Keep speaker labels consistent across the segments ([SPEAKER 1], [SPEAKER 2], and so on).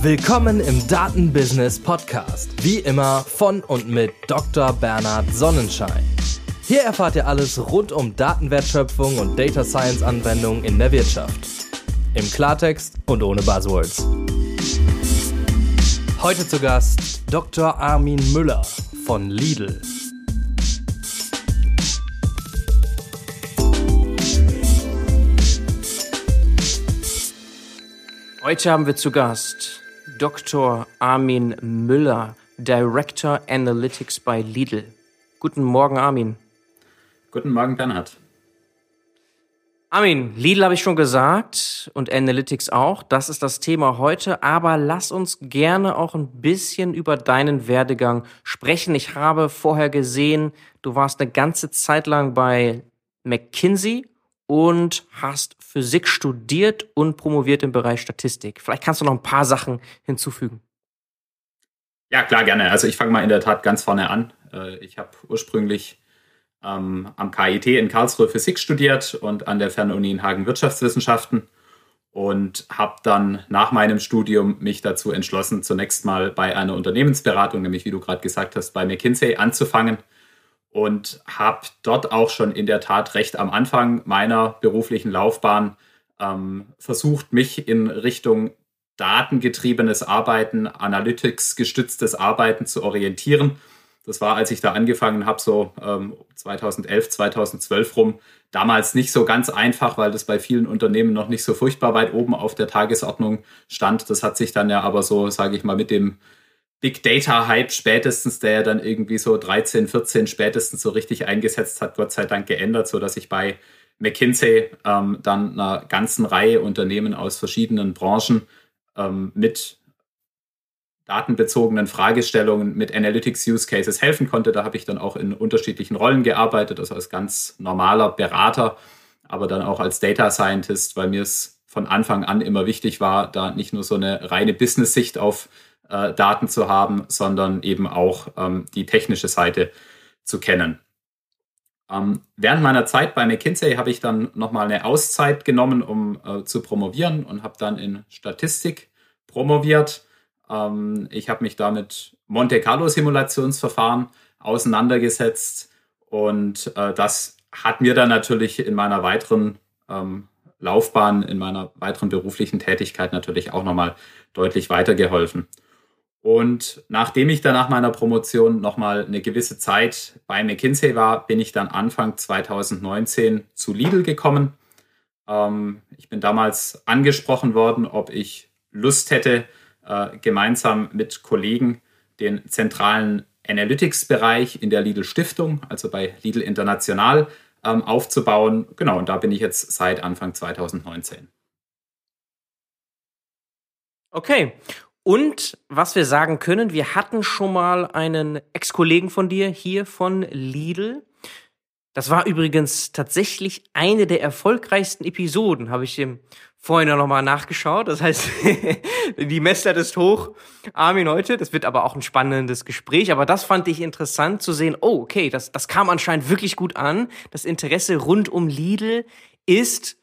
[SPEAKER 1] Willkommen im Datenbusiness Podcast. Wie immer von und mit Dr. Bernhard Sonnenschein. Hier erfahrt ihr alles rund um Datenwertschöpfung und Data Science Anwendungen in der Wirtschaft. Im Klartext und ohne Buzzwords. Heute zu Gast Dr. Armin Müller von Lidl.
[SPEAKER 2] Heute haben wir zu Gast Dr. Armin Müller, Director Analytics bei Lidl. Guten Morgen, Armin.
[SPEAKER 3] Guten Morgen, Bernhard.
[SPEAKER 2] Armin, Lidl habe ich schon gesagt und Analytics auch. Das ist das Thema heute. Aber lass uns gerne auch ein bisschen über deinen Werdegang sprechen. Ich habe vorher gesehen, du warst eine ganze Zeit lang bei McKinsey und hast Physik studiert und promoviert im Bereich Statistik. Vielleicht kannst du noch ein paar Sachen hinzufügen.
[SPEAKER 3] Ja, klar, gerne. Also ich fange mal in der Tat ganz vorne an. Äh, ich habe ursprünglich ähm, am KIT in Karlsruhe Physik studiert und an der Fernuni in Hagen Wirtschaftswissenschaften und habe dann nach meinem Studium mich dazu entschlossen, zunächst mal bei einer Unternehmensberatung, nämlich wie du gerade gesagt hast, bei McKinsey anzufangen und habe dort auch schon in der Tat recht am Anfang meiner beruflichen Laufbahn ähm, versucht, mich in Richtung datengetriebenes Arbeiten, Analytics gestütztes Arbeiten zu orientieren. Das war, als ich da angefangen habe, so ähm, 2011, 2012 rum, damals nicht so ganz einfach, weil das bei vielen Unternehmen noch nicht so furchtbar weit oben auf der Tagesordnung stand. Das hat sich dann ja aber so, sage ich mal, mit dem Big Data Hype spätestens, der ja dann irgendwie so 13, 14 spätestens so richtig eingesetzt hat, Gott sei Dank geändert, so dass ich bei McKinsey ähm, dann einer ganzen Reihe Unternehmen aus verschiedenen Branchen ähm, mit datenbezogenen Fragestellungen, mit Analytics Use Cases helfen konnte. Da habe ich dann auch in unterschiedlichen Rollen gearbeitet, also als ganz normaler Berater, aber dann auch als Data Scientist, weil mir es von Anfang an immer wichtig war, da nicht nur so eine reine Business-Sicht auf äh, Daten zu haben, sondern eben auch ähm, die technische Seite zu kennen. Ähm, während meiner Zeit bei McKinsey habe ich dann nochmal eine Auszeit genommen, um äh, zu promovieren und habe dann in Statistik promoviert. Ähm, ich habe mich da mit Monte Carlo Simulationsverfahren auseinandergesetzt und äh, das hat mir dann natürlich in meiner weiteren ähm, Laufbahn, in meiner weiteren beruflichen Tätigkeit natürlich auch nochmal deutlich weitergeholfen. Und nachdem ich dann nach meiner Promotion nochmal eine gewisse Zeit bei McKinsey war, bin ich dann Anfang 2019 zu Lidl gekommen. Ähm, ich bin damals angesprochen worden, ob ich Lust hätte, äh, gemeinsam mit Kollegen den zentralen Analytics-Bereich in der Lidl Stiftung, also bei Lidl International, ähm, aufzubauen. Genau, und da bin ich jetzt seit Anfang 2019.
[SPEAKER 2] Okay. Und was wir sagen können, wir hatten schon mal einen Ex-Kollegen von dir hier von Lidl. Das war übrigens tatsächlich eine der erfolgreichsten Episoden, habe ich dem vorhin noch mal nachgeschaut. Das heißt, die Messlatte ist hoch. Armin heute, das wird aber auch ein spannendes Gespräch. Aber das fand ich interessant zu sehen. Oh, okay, das, das kam anscheinend wirklich gut an. Das Interesse rund um Lidl ist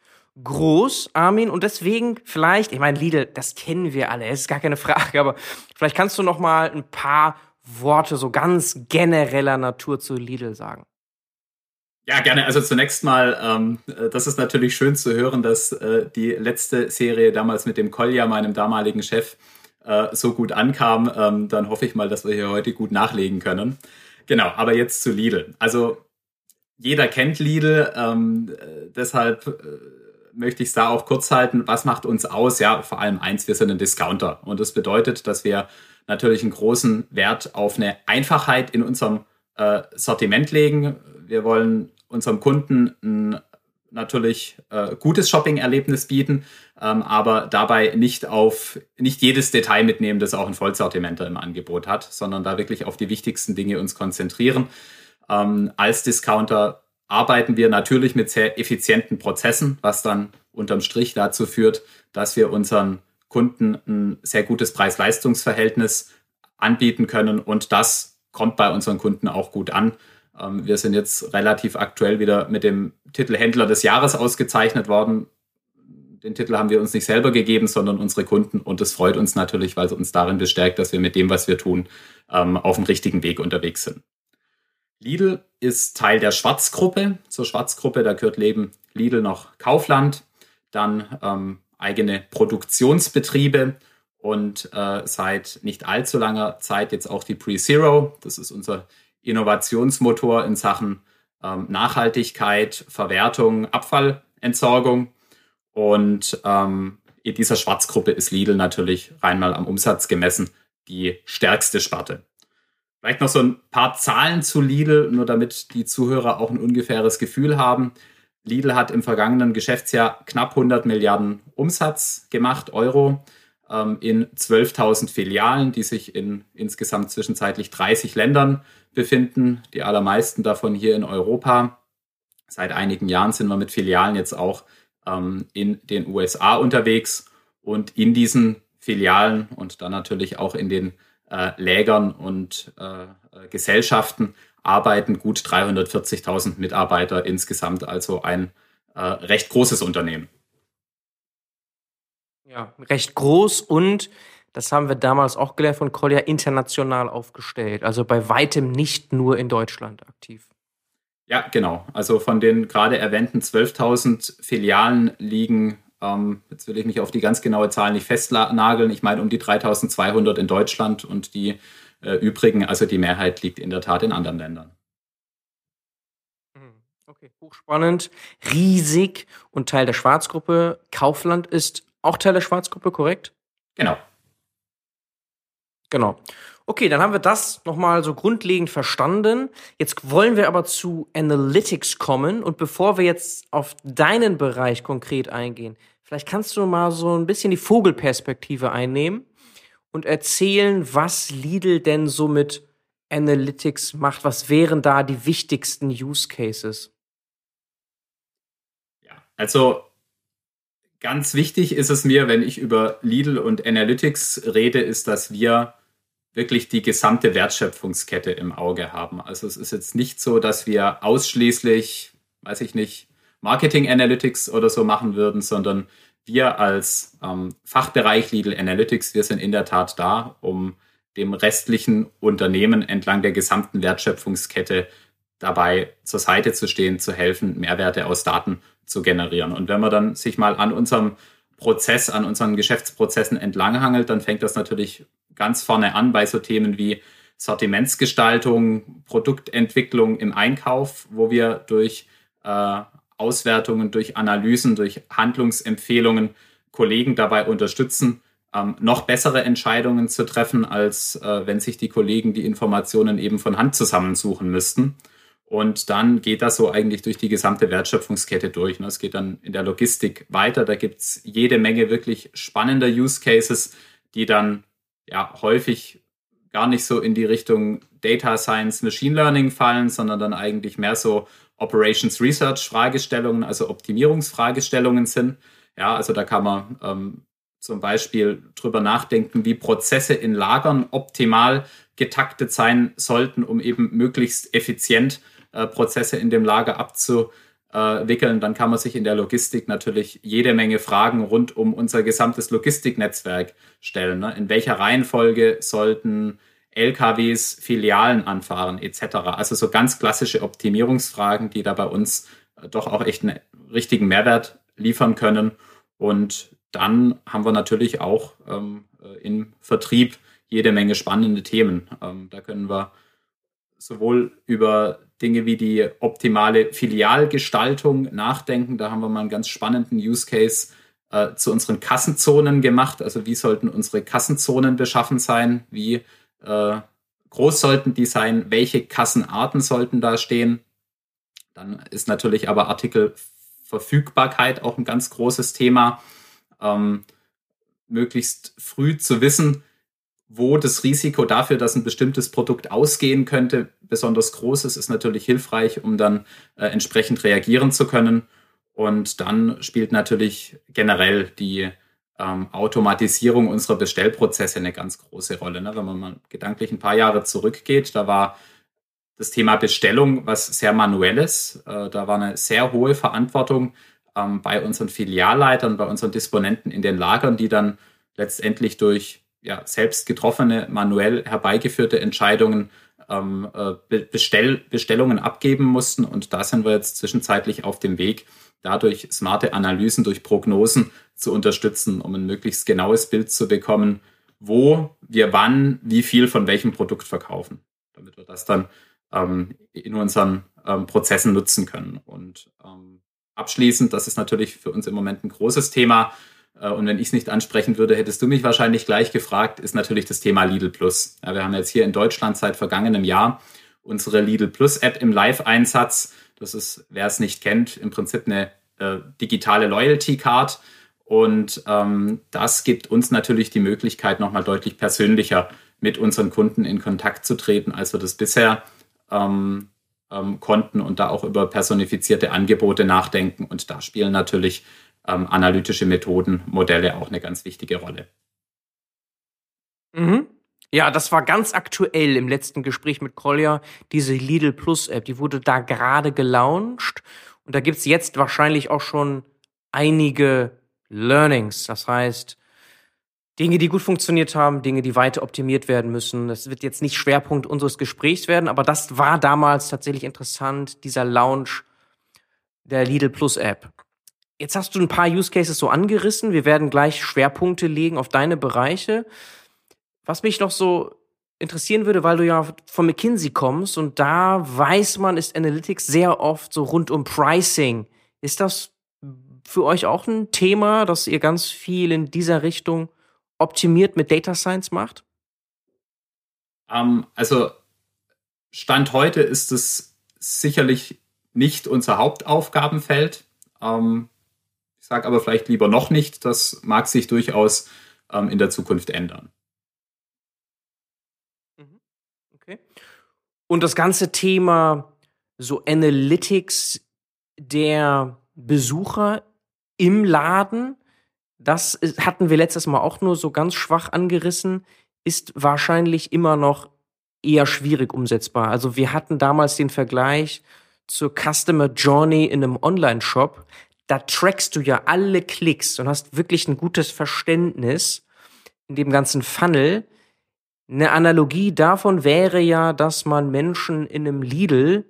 [SPEAKER 2] groß, Armin, und deswegen vielleicht, ich meine, Lidl, das kennen wir alle, ist gar keine Frage, aber vielleicht kannst du noch mal ein paar Worte so ganz genereller Natur zu Lidl sagen.
[SPEAKER 3] Ja, gerne. Also zunächst mal, ähm, das ist natürlich schön zu hören, dass äh, die letzte Serie damals mit dem Kolja, meinem damaligen Chef, äh, so gut ankam. Ähm, dann hoffe ich mal, dass wir hier heute gut nachlegen können. Genau, aber jetzt zu Lidl. Also jeder kennt Lidl, ähm, äh, deshalb äh, möchte ich es da auch kurz halten. Was macht uns aus? Ja, vor allem eins, wir sind ein Discounter. Und das bedeutet, dass wir natürlich einen großen Wert auf eine Einfachheit in unserem äh, Sortiment legen. Wir wollen unserem Kunden ein natürlich äh, gutes Shopping-Erlebnis bieten, ähm, aber dabei nicht auf nicht jedes Detail mitnehmen, das auch ein Vollsortimenter im Angebot hat, sondern da wirklich auf die wichtigsten Dinge uns konzentrieren. Ähm, als Discounter arbeiten wir natürlich mit sehr effizienten Prozessen, was dann unterm Strich dazu führt, dass wir unseren Kunden ein sehr gutes Preis-Leistungs-Verhältnis anbieten können und das kommt bei unseren Kunden auch gut an. Ähm, wir sind jetzt relativ aktuell wieder mit dem Titel Händler des Jahres ausgezeichnet worden. den Titel haben wir uns nicht selber gegeben, sondern unsere Kunden. Und das freut uns natürlich, weil es uns darin bestärkt, dass wir mit dem, was wir tun, ähm, auf dem richtigen Weg unterwegs sind. Lidl ist Teil der Schwarzgruppe. Zur Schwarzgruppe, da gehört neben Lidl noch Kaufland, dann ähm, eigene Produktionsbetriebe und äh, seit nicht allzu langer Zeit jetzt auch die Pre-Zero. Das ist unser Innovationsmotor in Sachen ähm, Nachhaltigkeit, Verwertung, Abfallentsorgung. Und ähm, in dieser Schwarzgruppe ist Lidl natürlich rein mal am Umsatz gemessen die stärkste Sparte. Vielleicht noch so ein paar Zahlen zu Lidl, nur damit die Zuhörer auch ein ungefähres Gefühl haben. Lidl hat im vergangenen Geschäftsjahr knapp 100 Milliarden Umsatz gemacht, Euro, ähm, in 12.000 Filialen, die sich in insgesamt zwischenzeitlich 30 Ländern befinden, die allermeisten davon hier in Europa. Seit einigen Jahren sind wir mit Filialen jetzt auch ähm, in den USA unterwegs und in diesen Filialen und dann natürlich auch in den äh, Lägern und äh, Gesellschaften arbeiten gut 340.000 Mitarbeiter insgesamt, also ein äh, recht großes Unternehmen.
[SPEAKER 2] Ja, recht groß und das haben wir damals auch gelernt von Collier international aufgestellt. Also bei weitem nicht nur in Deutschland aktiv.
[SPEAKER 3] Ja, genau. Also von den gerade erwähnten 12.000 Filialen liegen, ähm, jetzt will ich mich auf die ganz genaue Zahl nicht festnageln, ich meine um die 3.200 in Deutschland und die äh, übrigen, also die Mehrheit liegt in der Tat in anderen Ländern.
[SPEAKER 2] Hm, okay, hochspannend, riesig und Teil der Schwarzgruppe. Kaufland ist auch Teil der Schwarzgruppe, korrekt?
[SPEAKER 3] Genau.
[SPEAKER 2] Genau. Okay, dann haben wir das nochmal so grundlegend verstanden. Jetzt wollen wir aber zu Analytics kommen. Und bevor wir jetzt auf deinen Bereich konkret eingehen, vielleicht kannst du mal so ein bisschen die Vogelperspektive einnehmen und erzählen, was Lidl denn so mit Analytics macht. Was wären da die wichtigsten Use Cases?
[SPEAKER 3] Ja, also ganz wichtig ist es mir, wenn ich über Lidl und Analytics rede, ist, dass wir wirklich die gesamte Wertschöpfungskette im Auge haben. Also es ist jetzt nicht so, dass wir ausschließlich, weiß ich nicht, Marketing Analytics oder so machen würden, sondern wir als ähm, Fachbereich Lidl Analytics, wir sind in der Tat da, um dem restlichen Unternehmen entlang der gesamten Wertschöpfungskette dabei zur Seite zu stehen, zu helfen, Mehrwerte aus Daten zu generieren. Und wenn man dann sich mal an unserem Prozess, an unseren Geschäftsprozessen entlanghangelt, dann fängt das natürlich ganz vorne an bei so Themen wie Sortimentsgestaltung, Produktentwicklung im Einkauf, wo wir durch äh, Auswertungen, durch Analysen, durch Handlungsempfehlungen Kollegen dabei unterstützen, ähm, noch bessere Entscheidungen zu treffen, als äh, wenn sich die Kollegen die Informationen eben von Hand zusammensuchen müssten. Und dann geht das so eigentlich durch die gesamte Wertschöpfungskette durch. Ne? Es geht dann in der Logistik weiter. Da gibt es jede Menge wirklich spannender Use Cases, die dann ja häufig gar nicht so in die Richtung Data Science, Machine Learning fallen, sondern dann eigentlich mehr so Operations Research Fragestellungen, also Optimierungsfragestellungen sind. Ja, also da kann man ähm, zum Beispiel drüber nachdenken, wie Prozesse in Lagern optimal getaktet sein sollten, um eben möglichst effizient äh, Prozesse in dem Lager abzu, äh, wickeln, dann kann man sich in der Logistik natürlich jede Menge Fragen rund um unser gesamtes Logistiknetzwerk stellen. Ne? In welcher Reihenfolge sollten LKWs Filialen anfahren etc. Also so ganz klassische Optimierungsfragen, die da bei uns äh, doch auch echt einen richtigen Mehrwert liefern können. Und dann haben wir natürlich auch ähm, äh, im Vertrieb jede Menge spannende Themen. Ähm, da können wir sowohl über Dinge wie die optimale Filialgestaltung nachdenken. Da haben wir mal einen ganz spannenden Use Case äh, zu unseren Kassenzonen gemacht. Also wie sollten unsere Kassenzonen beschaffen sein? Wie äh, groß sollten die sein? Welche Kassenarten sollten da stehen? Dann ist natürlich aber Artikelverfügbarkeit auch ein ganz großes Thema. Ähm, möglichst früh zu wissen, wo das Risiko dafür, dass ein bestimmtes Produkt ausgehen könnte, besonders groß ist, ist natürlich hilfreich, um dann äh, entsprechend reagieren zu können. Und dann spielt natürlich generell die ähm, Automatisierung unserer Bestellprozesse eine ganz große Rolle. Ne? Wenn man mal gedanklich ein paar Jahre zurückgeht, da war das Thema Bestellung was sehr manuelles. Äh, da war eine sehr hohe Verantwortung ähm, bei unseren Filialleitern, bei unseren Disponenten in den Lagern, die dann letztendlich durch ja, selbst getroffene, manuell herbeigeführte Entscheidungen ähm, äh, Bestell Bestellungen abgeben mussten. Und da sind wir jetzt zwischenzeitlich auf dem Weg, dadurch smarte Analysen durch Prognosen zu unterstützen, um ein möglichst genaues Bild zu bekommen, wo wir wann wie viel von welchem Produkt verkaufen, damit wir das dann ähm, in unseren ähm, Prozessen nutzen können. Und ähm, abschließend, das ist natürlich für uns im Moment ein großes Thema. Äh, und wenn ich es nicht ansprechen würde, hättest du mich wahrscheinlich gleich gefragt, ist natürlich das Thema Lidl Plus. Ja, wir haben jetzt hier in Deutschland seit vergangenem Jahr unsere Lidl Plus App im Live-Einsatz. Das ist, wer es nicht kennt, im Prinzip eine äh, digitale Loyalty Card. Und ähm, das gibt uns natürlich die Möglichkeit, nochmal deutlich persönlicher mit unseren Kunden in Kontakt zu treten, als wir das bisher ähm, ähm, konnten und da auch über personifizierte Angebote nachdenken. Und da spielen natürlich ähm, analytische Methoden, Modelle auch eine ganz wichtige Rolle.
[SPEAKER 2] Mhm. Ja, das war ganz aktuell im letzten Gespräch mit Collier, diese Lidl Plus App, die wurde da gerade gelauncht und da gibt's jetzt wahrscheinlich auch schon einige Learnings. Das heißt, Dinge, die gut funktioniert haben, Dinge, die weiter optimiert werden müssen. Das wird jetzt nicht Schwerpunkt unseres Gesprächs werden, aber das war damals tatsächlich interessant, dieser Launch der Lidl Plus App. Jetzt hast du ein paar Use Cases so angerissen. Wir werden gleich Schwerpunkte legen auf deine Bereiche. Was mich noch so interessieren würde, weil du ja von McKinsey kommst und da weiß man, ist Analytics sehr oft so rund um Pricing. Ist das für euch auch ein Thema, dass ihr ganz viel in dieser Richtung optimiert mit Data Science macht?
[SPEAKER 3] Um, ähm, also Stand heute ist es sicherlich nicht unser Hauptaufgabenfeld. Um, ähm, ich sage aber vielleicht lieber noch nicht. Das mag sich durchaus um, ähm, in der Zukunft ändern.
[SPEAKER 2] Okay. Und das ganze Thema so Analytics der Besucher im Laden, das hatten wir letztes Mal auch nur so ganz schwach angerissen, ist wahrscheinlich immer noch eher schwierig umsetzbar. Also wir hatten damals den Vergleich zur Customer Journey in einem Online-Shop. Da trackst du ja alle Klicks und hast wirklich ein gutes Verständnis in dem ganzen Funnel. Eine Analogie davon wäre ja, dass man Menschen in einem Lidl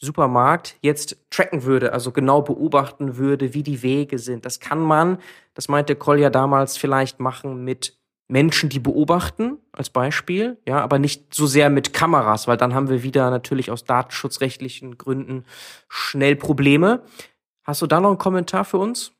[SPEAKER 2] Supermarkt jetzt tracken würde, also genau beobachten würde, wie die Wege sind. Das kann man, das meinte Kolja damals, vielleicht machen mit Menschen, die beobachten, als Beispiel, ja, aber nicht so sehr mit Kameras, weil dann haben wir wieder natürlich aus datenschutzrechtlichen Gründen schnell Probleme. Hast du da noch einen Kommentar für uns?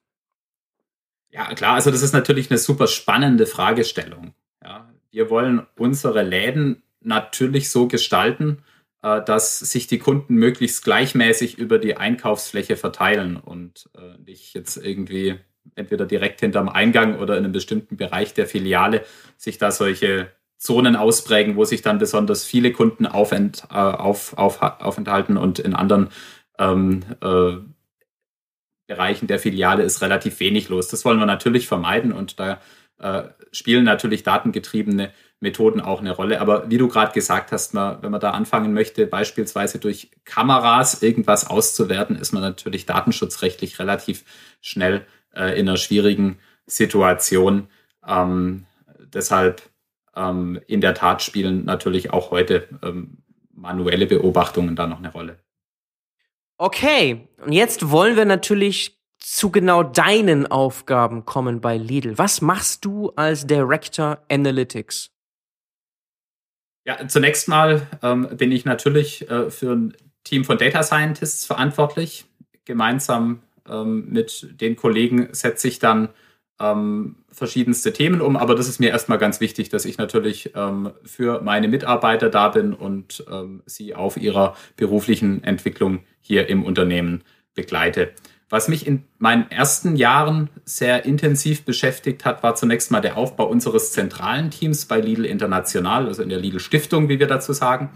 [SPEAKER 3] Ja, klar, also das ist natürlich eine super spannende Fragestellung. Ja, wir wollen unsere Läden natürlich so gestalten, äh, dass sich die Kunden möglichst gleichmäßig über die Einkaufsfläche verteilen und äh, nicht jetzt irgendwie entweder direkt hinterm Eingang oder in einem bestimmten Bereich der Filiale sich da solche Zonen ausprägen, wo sich dann besonders viele Kunden aufent, äh, auf, auf, aufenthalten und in anderen ähm, äh, Bereichen der Filiale ist relativ wenig los. Das wollen wir natürlich vermeiden und da äh, spielen natürlich datengetriebene Methoden auch eine Rolle. Aber wie du gerade gesagt hast, man, wenn man da anfangen möchte, beispielsweise durch Kameras irgendwas auszuwerten, ist man natürlich datenschutzrechtlich relativ schnell äh, in einer schwierigen Situation. Ähm, deshalb ähm, in der Tat spielen natürlich auch heute ähm, manuelle Beobachtungen da noch eine Rolle.
[SPEAKER 2] Okay, und jetzt wollen wir natürlich zu genau deinen Aufgaben kommen bei Lidl. Was machst du als Director Analytics?
[SPEAKER 3] Ja, zunächst mal ähm, bin ich natürlich äh, für ein Team von Data Scientists verantwortlich. Gemeinsam ähm, mit den Kollegen setze ich dann ähm, verschiedenste Themen um, aber das ist mir erstmal ganz wichtig, dass ich natürlich ähm, für meine Mitarbeiter da bin und ähm, sie auf ihrer beruflichen Entwicklung hier im Unternehmen begleite. Was mich in meinen ersten Jahren sehr intensiv beschäftigt hat, war zunächst mal der Aufbau unseres zentralen Teams bei Lidl International, also in der Lidl Stiftung, wie wir dazu sagen.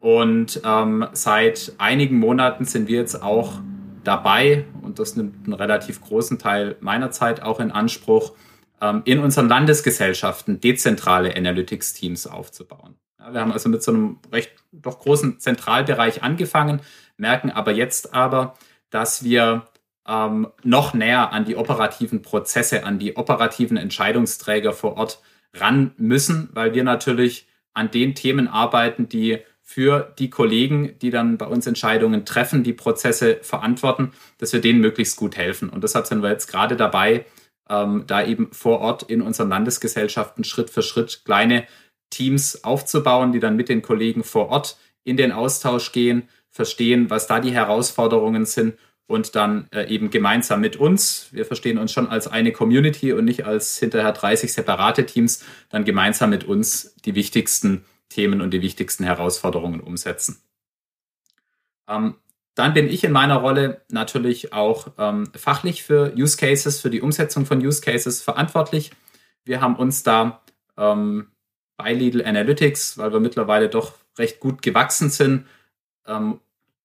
[SPEAKER 3] Und ähm, seit einigen Monaten sind wir jetzt auch dabei, und das nimmt einen relativ großen Teil meiner Zeit auch in Anspruch, ähm, in unseren Landesgesellschaften dezentrale Analytics-Teams aufzubauen. Ja, wir haben also mit so einem recht doch großen Zentralbereich angefangen, merken aber jetzt aber, dass wir ähm, noch näher an die operativen Prozesse, an die operativen Entscheidungsträger vor Ort ran müssen, weil wir natürlich an den Themen arbeiten, die für die Kollegen, die dann bei uns Entscheidungen treffen, die Prozesse verantworten, dass wir denen möglichst gut helfen. Und deshalb sind wir jetzt gerade dabei, ähm, da eben vor Ort in unseren Landesgesellschaften Schritt für Schritt kleine Teams aufzubauen, die dann mit den Kollegen vor Ort in den Austausch gehen, verstehen, was da die Herausforderungen sind und dann äh, eben gemeinsam mit uns, wir verstehen uns schon als eine Community und nicht als hinterher 30 separate Teams, dann gemeinsam mit uns die wichtigsten Themen und die wichtigsten Herausforderungen umsetzen. Ähm, dann bin ich in meiner Rolle natürlich auch ähm, fachlich für Use Cases, für die Umsetzung von Use Cases verantwortlich. Wir haben uns da ähm, bei Lidl Analytics, weil wir mittlerweile doch recht gut gewachsen sind, ähm,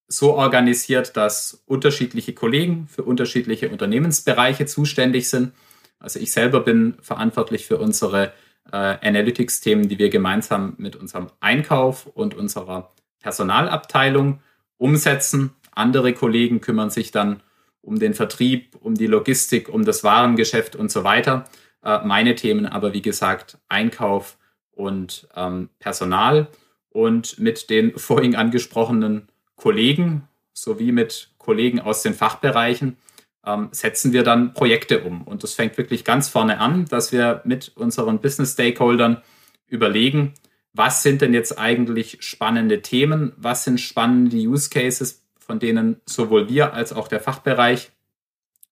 [SPEAKER 3] so organisiert, dass unterschiedliche Kollegen für unterschiedliche Unternehmensbereiche zuständig sind. Also ich selber bin verantwortlich für unsere äh, Analytics-Themen, die wir gemeinsam mit unserem Einkauf und unserer Personalabteilung umsetzen. Andere Kollegen kümmern sich dann um den Vertrieb, um die Logistik, um das Warengeschäft und so weiter. Äh, meine Themen aber, wie gesagt, Einkauf und ähm, Personal. Und mit den vorhin angesprochenen Kollegen sowie mit Kollegen aus den Fachbereichen ähm, setzen wir dann Projekte um. Und das fängt wirklich ganz vorne an, dass wir mit unseren Business Stakeholdern überlegen, was sind denn jetzt eigentlich spannende Themen, was sind spannende Use Cases, von denen sowohl wir als auch der Fachbereich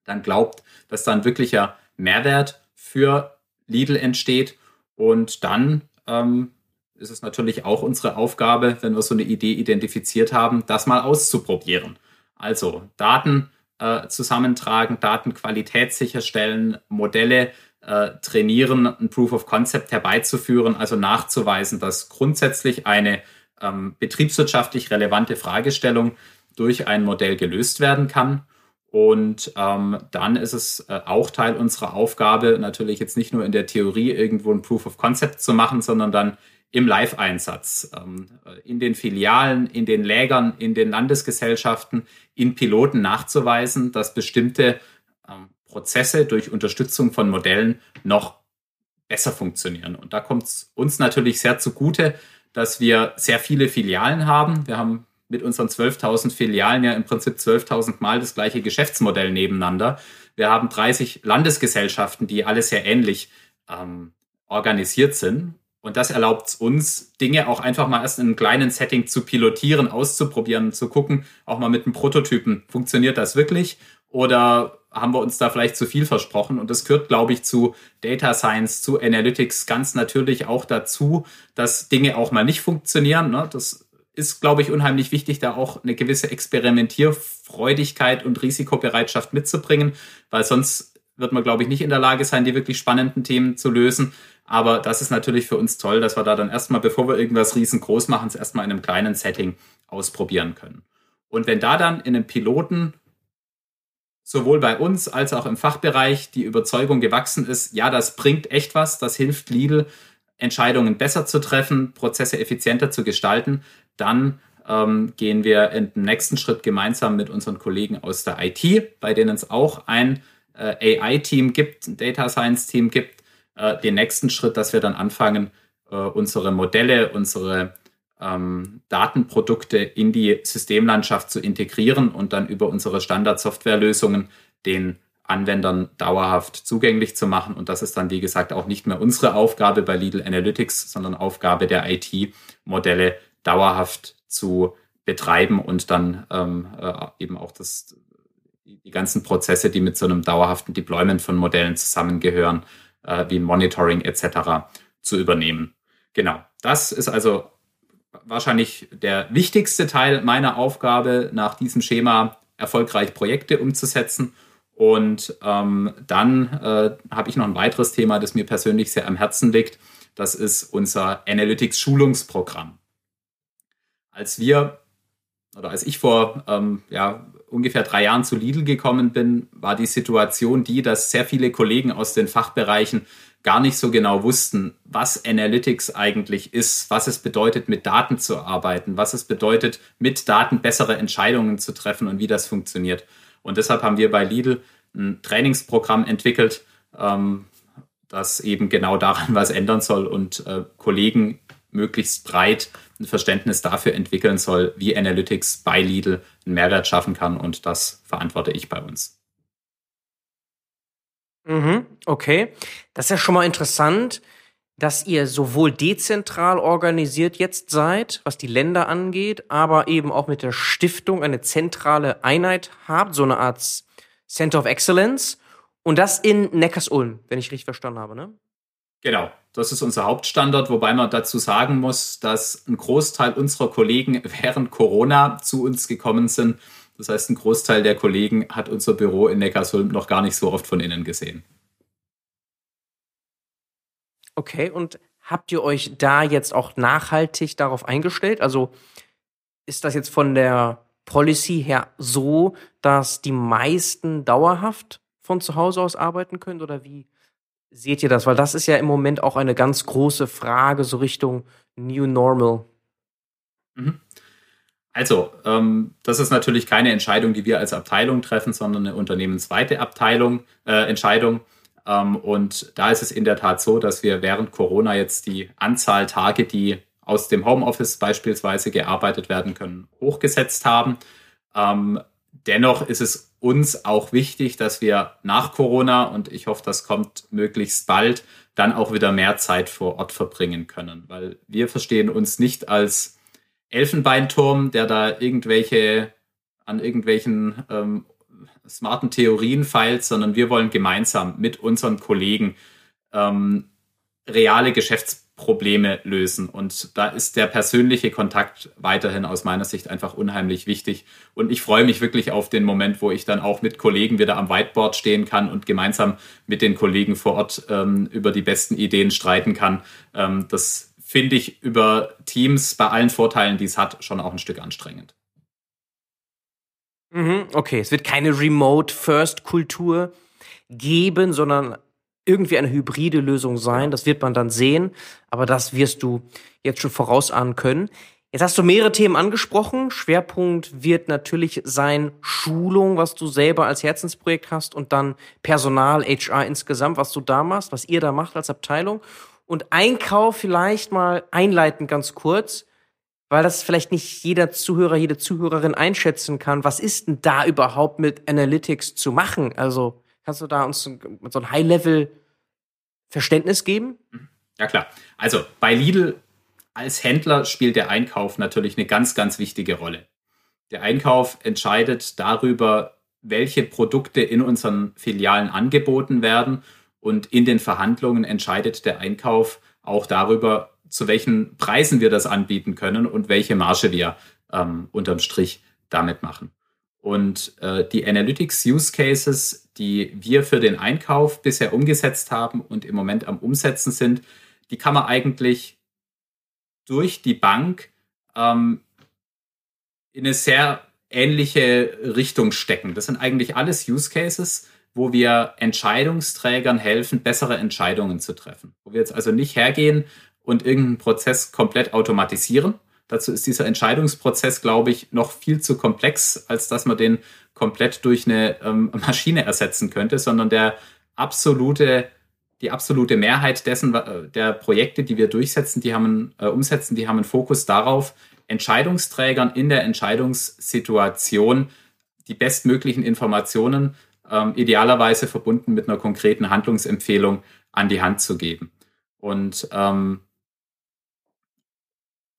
[SPEAKER 3] dann glaubt, dass dann wirklicher Mehrwert für Lidl entsteht. Und dann ähm, ist es natürlich auch unsere Aufgabe, wenn wir so eine Idee identifiziert haben, das mal auszuprobieren. Also Daten äh, zusammentragen, Datenqualität sicherstellen, Modelle äh, trainieren, ein Proof of Concept herbeizuführen, also nachzuweisen, dass grundsätzlich eine ähm, betriebswirtschaftlich relevante Fragestellung durch ein Modell gelöst werden kann. Und ähm, dann ist es äh, auch Teil unserer Aufgabe, natürlich jetzt nicht nur in der Theorie irgendwo ein Proof of Concept zu machen, sondern dann im Live-Einsatz, ähm, in den Filialen, in den Lägern, in den Landesgesellschaften, in Piloten nachzuweisen, dass bestimmte ähm, Prozesse durch Unterstützung von Modellen noch besser funktionieren. Und da kommt es uns natürlich sehr zugute, dass wir sehr viele Filialen haben. Wir haben mit unseren 12.000 Filialen ja im Prinzip 12.000 Mal das gleiche Geschäftsmodell nebeneinander. Wir haben 30 Landesgesellschaften, die alle sehr ähnlich ähm, organisiert sind. Und das erlaubt uns, Dinge auch einfach mal erst in einem kleinen Setting zu pilotieren, auszuprobieren, zu gucken, auch mal mit einem Prototypen, funktioniert das wirklich oder haben wir uns da vielleicht zu viel versprochen? Und das gehört, glaube ich, zu Data Science, zu Analytics ganz natürlich auch dazu, dass Dinge auch mal nicht funktionieren. Ne? Das ist, glaube ich, unheimlich wichtig, da auch eine gewisse Experimentierfreudigkeit und Risikobereitschaft mitzubringen, weil sonst wird man, glaube ich, nicht in der Lage sein, die wirklich spannenden Themen zu lösen. Aber das ist natürlich für uns toll, dass wir da dann erstmal, bevor wir irgendwas riesengroß machen, es erstmal in einem kleinen Setting ausprobieren können. Und wenn da dann in einem Piloten sowohl bei uns als auch im Fachbereich die Überzeugung gewachsen ist, ja, das bringt echt was, das hilft Lidl, Entscheidungen besser zu treffen, Prozesse effizienter zu gestalten, dann ähm, gehen wir in den nächsten Schritt gemeinsam mit unseren Kollegen aus der IT, bei denen es auch ein äh, AI-Team gibt, ein Data Science-Team gibt, äh, den nächsten Schritt, dass wir dann anfangen, äh, unsere Modelle, unsere ähm, Datenprodukte in die Systemlandschaft zu integrieren und dann über unsere Standard-Softwarelösungen den Anwendern dauerhaft zugänglich zu machen. Und das ist dann, wie gesagt, auch nicht mehr unsere Aufgabe bei Lidl Analytics, sondern Aufgabe der IT, Modelle dauerhaft zu betreiben und dann ähm, äh, eben auch das, die ganzen Prozesse, die mit so einem dauerhaften Deployment von Modellen zusammengehören, äh, wie Monitoring etc. zu übernehmen. Genau, das ist also wahrscheinlich der wichtigste Teil meiner Aufgabe, nach diesem Schema erfolgreich Projekte umzusetzen. Und ähm, dann äh, habe ich noch ein weiteres Thema, das mir persönlich sehr am Herzen liegt. Das ist unser Analytics-Schulungsprogramm. Als wir oder als ich vor ähm, ja, ungefähr drei Jahren zu Lidl gekommen bin, war die Situation die, dass sehr viele Kollegen aus den Fachbereichen gar nicht so genau wussten, was Analytics eigentlich ist, was es bedeutet, mit Daten zu arbeiten, was es bedeutet, mit Daten bessere Entscheidungen zu treffen und wie das funktioniert. Und deshalb haben wir bei Lidl ein Trainingsprogramm entwickelt, ähm, das eben genau daran was ändern soll und äh, Kollegen möglichst breit ein Verständnis dafür entwickeln soll, wie Analytics bei Lidl einen Mehrwert schaffen kann. Und das verantworte ich bei uns.
[SPEAKER 2] Mhm, okay. Das ist ja schon mal interessant, dass ihr sowohl dezentral organisiert jetzt seid, was die Länder angeht, aber eben auch mit der Stiftung eine zentrale Einheit habt, so eine Art Center of Excellence. Und das in Neckarsulm, wenn ich richtig verstanden habe, ne?
[SPEAKER 3] Genau, das ist unser Hauptstandort, wobei man dazu sagen muss, dass ein Großteil unserer Kollegen während Corona zu uns gekommen sind. Das heißt, ein Großteil der Kollegen hat unser Büro in Neckarsulm noch gar nicht so oft von innen gesehen.
[SPEAKER 2] Okay, und habt ihr euch da jetzt auch nachhaltig darauf eingestellt? Also ist das jetzt von der Policy her so, dass die meisten dauerhaft von zu Hause aus arbeiten können oder wie seht ihr das? Weil das ist ja im Moment auch eine ganz große Frage, so Richtung New Normal.
[SPEAKER 3] Mhm. Also, ähm, das ist natürlich keine Entscheidung, die wir als Abteilung treffen, sondern eine unternehmensweite Abteilung, äh, Entscheidung. Ähm, und da ist es in der Tat so, dass wir während Corona jetzt die Anzahl Tage, die aus dem Homeoffice beispielsweise gearbeitet werden können, hochgesetzt haben. Ähm, dennoch ist es uns auch wichtig, dass wir nach Corona, und ich hoffe, das kommt möglichst bald, dann auch wieder mehr Zeit vor Ort verbringen können. Weil wir verstehen uns nicht als Elfenbeinturm, der da irgendwelche an irgendwelchen ähm, smarten Theorien feilt, sondern wir wollen gemeinsam mit unseren Kollegen ähm, reale Geschäftsprobleme Probleme lösen. Und da ist der persönliche Kontakt weiterhin aus meiner Sicht einfach unheimlich wichtig. Und ich freue mich wirklich auf den Moment, wo ich dann auch mit Kollegen wieder am Whiteboard stehen kann und gemeinsam mit den Kollegen vor Ort ähm, über die besten Ideen streiten kann. Ähm, das finde ich über Teams bei allen Vorteilen, die es hat, schon auch ein Stück anstrengend.
[SPEAKER 2] Mhm, okay, es wird keine Remote-First-Kultur geben, sondern irgendwie eine hybride Lösung sein. Das wird man dann sehen, aber das wirst du jetzt schon vorausahnen können. Jetzt hast du mehrere Themen angesprochen. Schwerpunkt wird natürlich sein Schulung, was du selber als Herzensprojekt hast und dann Personal, HR insgesamt, was du da machst, was ihr da macht als Abteilung. Und Einkauf vielleicht mal einleiten ganz kurz, weil das vielleicht nicht jeder Zuhörer, jede Zuhörerin einschätzen kann. Was ist denn da überhaupt mit Analytics zu machen? Also Kannst du da uns so ein High-Level-Verständnis geben?
[SPEAKER 3] Ja, klar. Also bei Lidl als Händler spielt der Einkauf natürlich eine ganz, ganz wichtige Rolle. Der Einkauf entscheidet darüber, welche Produkte in unseren Filialen angeboten werden und in den Verhandlungen entscheidet der Einkauf auch darüber, zu welchen Preisen wir das anbieten können und welche Marge wir ähm, unterm Strich damit machen. Und äh, die Analytics Use Cases, die wir für den Einkauf bisher umgesetzt haben und im Moment am Umsetzen sind, die kann man eigentlich durch die Bank ähm, in eine sehr ähnliche Richtung stecken. Das sind eigentlich alles Use Cases, wo wir Entscheidungsträgern helfen, bessere Entscheidungen zu treffen. Wo wir jetzt also nicht hergehen und irgendeinen Prozess komplett automatisieren, Dazu ist dieser Entscheidungsprozess, glaube ich, noch viel zu komplex, als dass man den komplett durch eine ähm, Maschine ersetzen könnte, sondern der absolute, die absolute Mehrheit dessen, äh, der Projekte, die wir durchsetzen, die haben, äh, umsetzen, die haben einen Fokus darauf, Entscheidungsträgern in der Entscheidungssituation die bestmöglichen Informationen, ähm, idealerweise verbunden mit einer konkreten Handlungsempfehlung, an die Hand zu geben. Und ähm,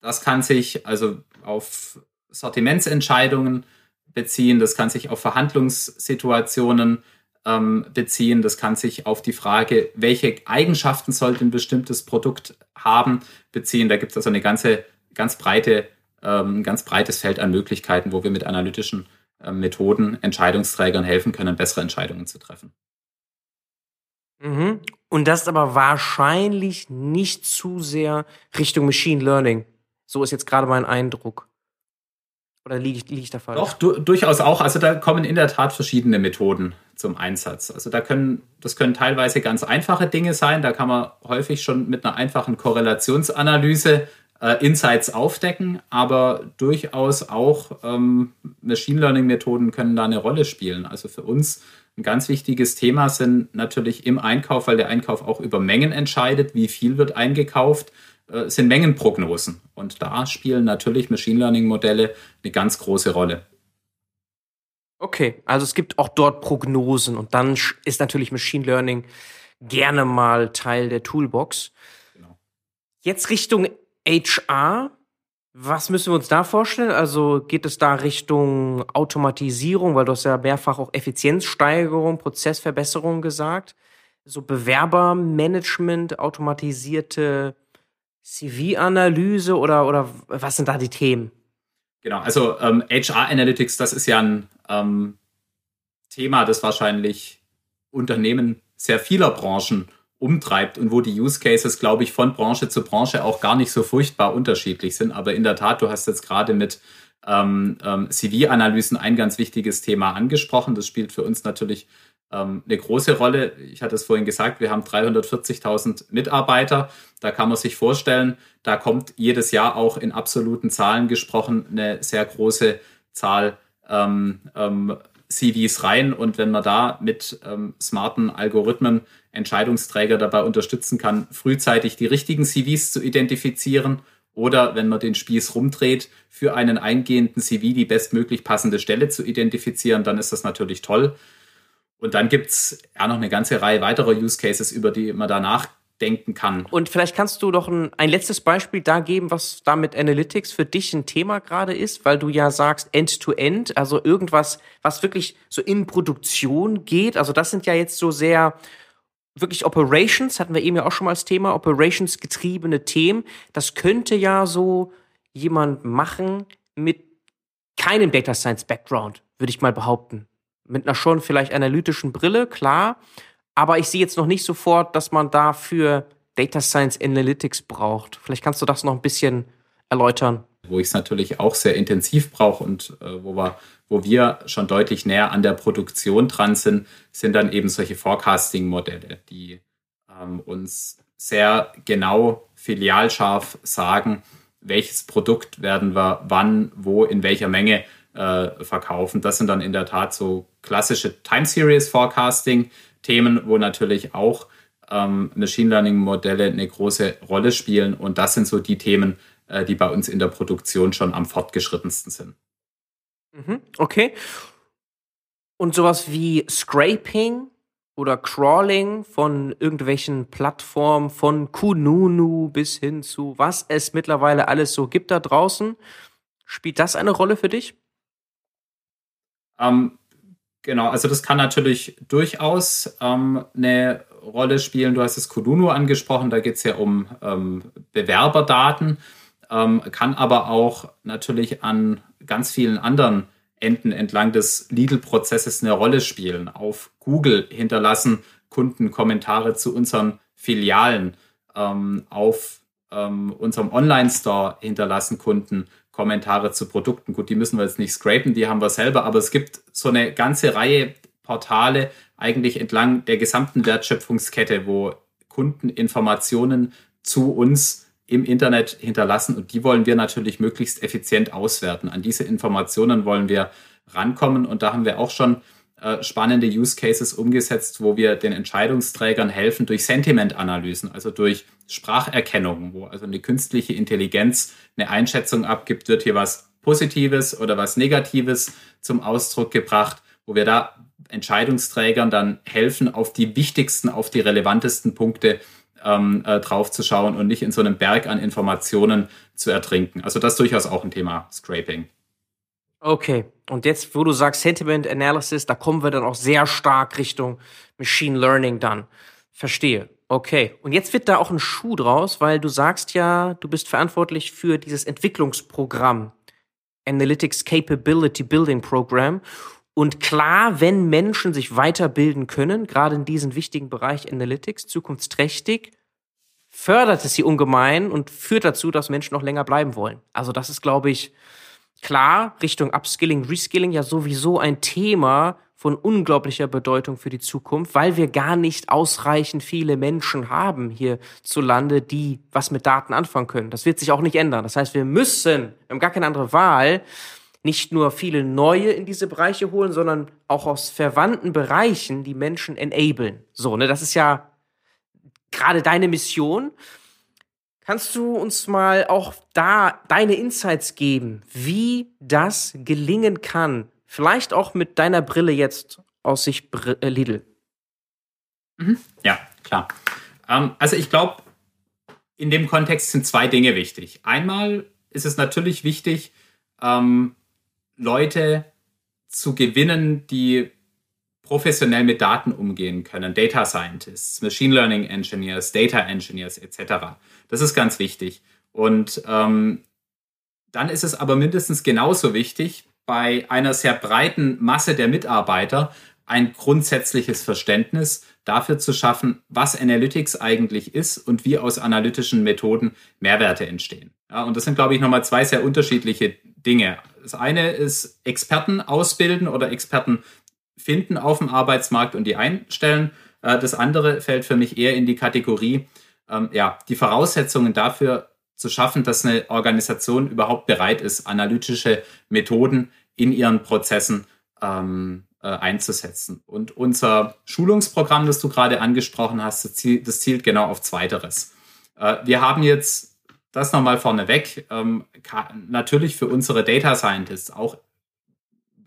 [SPEAKER 3] das kann sich also auf Sortimentsentscheidungen beziehen, das kann sich auf Verhandlungssituationen ähm, beziehen, das kann sich auf die Frage, welche Eigenschaften sollte ein bestimmtes Produkt haben, beziehen. Da gibt es also eine ganze, ganz breite, ähm, ganz breites Feld an Möglichkeiten, wo wir mit analytischen äh, Methoden Entscheidungsträgern helfen können, bessere Entscheidungen zu treffen.
[SPEAKER 2] Mhm. Und das aber wahrscheinlich nicht zu sehr Richtung Machine Learning. So ist jetzt gerade mein Eindruck. Oder liege ich, lieg ich da falsch?
[SPEAKER 3] Doch, du, durchaus auch. Also da kommen in der Tat verschiedene Methoden zum Einsatz. Also da können, das können teilweise ganz einfache Dinge sein. Da kann man häufig schon mit einer einfachen Korrelationsanalyse äh, Insights aufdecken, aber durchaus auch ähm, Machine Learning-Methoden können da eine Rolle spielen. Also für uns ein ganz wichtiges Thema sind natürlich im Einkauf, weil der Einkauf auch über Mengen entscheidet, wie viel wird eingekauft, äh, sind Mengenprognosen. Und da spielen natürlich Machine Learning-Modelle eine ganz große Rolle.
[SPEAKER 2] Okay, also es gibt auch dort Prognosen und dann ist natürlich Machine Learning gerne mal Teil der Toolbox. Genau. Jetzt Richtung HR. Was müssen wir uns da vorstellen? Also geht es da Richtung Automatisierung, weil du hast ja mehrfach auch Effizienzsteigerung, Prozessverbesserung gesagt. So Bewerbermanagement, automatisierte CV-Analyse oder, oder was sind da die Themen?
[SPEAKER 3] Genau, also ähm, HR Analytics, das ist ja ein ähm, Thema, das wahrscheinlich Unternehmen sehr vieler Branchen umtreibt und wo die Use Cases, glaube ich, von Branche zu Branche auch gar nicht so furchtbar unterschiedlich sind. Aber in der Tat, du hast jetzt gerade mit ähm, ähm, CV-Analysen ein ganz wichtiges Thema angesprochen. Das spielt für uns natürlich ähm, eine große Rolle. Ich hatte es vorhin gesagt, wir haben 340.000 Mitarbeiter. Da kann man sich vorstellen, da kommt jedes Jahr auch in absoluten Zahlen gesprochen eine sehr große Zahl ähm, ähm, CVs rein. Und wenn man da mit ähm, smarten Algorithmen Entscheidungsträger dabei unterstützen kann, frühzeitig die richtigen CVs zu identifizieren oder wenn man den Spieß rumdreht, für einen eingehenden CV die bestmöglich passende Stelle zu identifizieren, dann ist das natürlich toll. Und dann gibt's ja noch eine ganze Reihe weiterer Use Cases, über die man danach denken kann.
[SPEAKER 2] Und vielleicht kannst du doch ein, ein letztes Beispiel da geben, was da mit Analytics für dich ein Thema gerade ist, weil du ja sagst End-to-End, -End, also irgendwas, was wirklich so in Produktion geht. Also das sind ja jetzt so sehr wirklich Operations, hatten wir eben ja auch schon mal als Thema, Operations getriebene Themen. Das könnte ja so jemand machen mit keinem Data Science Background, würde ich mal behaupten. Mit einer schon vielleicht analytischen Brille, klar. Aber ich sehe jetzt noch nicht sofort, dass man dafür Data Science Analytics braucht. Vielleicht kannst du das noch ein bisschen erläutern.
[SPEAKER 3] Wo ich es natürlich auch sehr intensiv brauche und äh, wo wir wo wir schon deutlich näher an der Produktion dran sind, sind dann eben solche Forecasting-Modelle, die ähm, uns sehr genau filialscharf sagen, welches Produkt werden wir wann, wo, in welcher Menge äh, verkaufen. Das sind dann in der Tat so klassische Time Series Forecasting Themen, wo natürlich auch ähm, Machine Learning Modelle eine große Rolle spielen. Und das sind so die Themen, äh, die bei uns in der Produktion schon am fortgeschrittensten sind.
[SPEAKER 2] Mhm, okay. Und sowas wie Scraping oder Crawling von irgendwelchen Plattformen, von Kununu bis hin zu was es mittlerweile alles so gibt da draußen, spielt das eine Rolle für dich?
[SPEAKER 3] Ähm, genau, also das kann natürlich durchaus ähm, eine Rolle spielen. Du hast es Kununu angesprochen, da geht es ja um ähm, Bewerberdaten ähm, kann aber auch natürlich an ganz vielen anderen Enden entlang des Lidl-Prozesses eine Rolle spielen. Auf Google hinterlassen Kunden Kommentare zu unseren Filialen. Ähm, auf unserem Online-Store hinterlassen Kunden Kommentare zu Produkten. Gut, die müssen wir jetzt nicht scrapen, die haben wir selber, aber es gibt so eine ganze Reihe Portale eigentlich entlang der gesamten Wertschöpfungskette, wo Kunden Informationen zu uns im Internet hinterlassen und die wollen wir natürlich möglichst effizient auswerten. An diese Informationen wollen wir rankommen und da haben wir auch schon äh, spannende Use Cases umgesetzt, wo wir den Entscheidungsträgern helfen durch Sentimentanalysen, also durch Spracherkennung, wo also eine künstliche Intelligenz eine Einschätzung abgibt, wird hier was Positives oder was Negatives zum Ausdruck gebracht, wo wir da Entscheidungsträgern dann helfen, auf die wichtigsten, auf die relevantesten Punkte ähm, äh, draufzuschauen und nicht in so einem Berg an Informationen zu ertrinken. Also das ist durchaus auch ein Thema Scraping.
[SPEAKER 2] Okay, und jetzt, wo du sagst Sentiment Analysis, da kommen wir dann auch sehr stark Richtung Machine Learning dann. Verstehe. Okay, und jetzt wird da auch ein Schuh draus, weil du sagst ja, du bist verantwortlich für dieses Entwicklungsprogramm, Analytics Capability Building Program. Und klar, wenn Menschen sich weiterbilden können, gerade in diesem wichtigen Bereich Analytics, zukunftsträchtig, fördert es sie ungemein und führt dazu, dass Menschen noch länger bleiben wollen. Also das ist, glaube ich, klar, Richtung Upskilling, Reskilling ja sowieso ein Thema, von unglaublicher Bedeutung für die Zukunft, weil wir gar nicht ausreichend viele Menschen haben hierzulande, die was mit Daten anfangen können. Das wird sich auch nicht ändern. Das heißt, wir müssen, wir haben gar keine andere Wahl, nicht nur viele neue in diese Bereiche holen, sondern auch aus verwandten Bereichen die Menschen enablen. So, ne, das ist ja gerade deine Mission. Kannst du uns mal auch da deine Insights geben, wie das gelingen kann, Vielleicht auch mit deiner Brille jetzt aus Sicht äh, Lidl.
[SPEAKER 3] Mhm. Ja, klar. Ähm, also ich glaube, in dem Kontext sind zwei Dinge wichtig. Einmal ist es natürlich wichtig, ähm, Leute zu gewinnen, die professionell mit Daten umgehen können. Data Scientists, Machine Learning Engineers, Data Engineers etc. Das ist ganz wichtig. Und ähm, dann ist es aber mindestens genauso wichtig, bei einer sehr breiten Masse der Mitarbeiter ein grundsätzliches Verständnis dafür zu schaffen, was Analytics eigentlich ist und wie aus analytischen Methoden Mehrwerte entstehen. Ja, und das sind, glaube ich, nochmal zwei sehr unterschiedliche Dinge. Das eine ist Experten ausbilden oder Experten finden auf dem Arbeitsmarkt und die einstellen. Äh, das andere fällt für mich eher in die Kategorie, ähm, ja, die Voraussetzungen dafür zu schaffen, dass eine Organisation überhaupt bereit ist, analytische Methoden in ihren Prozessen ähm, äh, einzusetzen. Und unser Schulungsprogramm, das du gerade angesprochen hast, das zielt, das zielt genau auf Zweiteres. Äh, wir haben jetzt das nochmal vorneweg, ähm, natürlich für unsere Data Scientists auch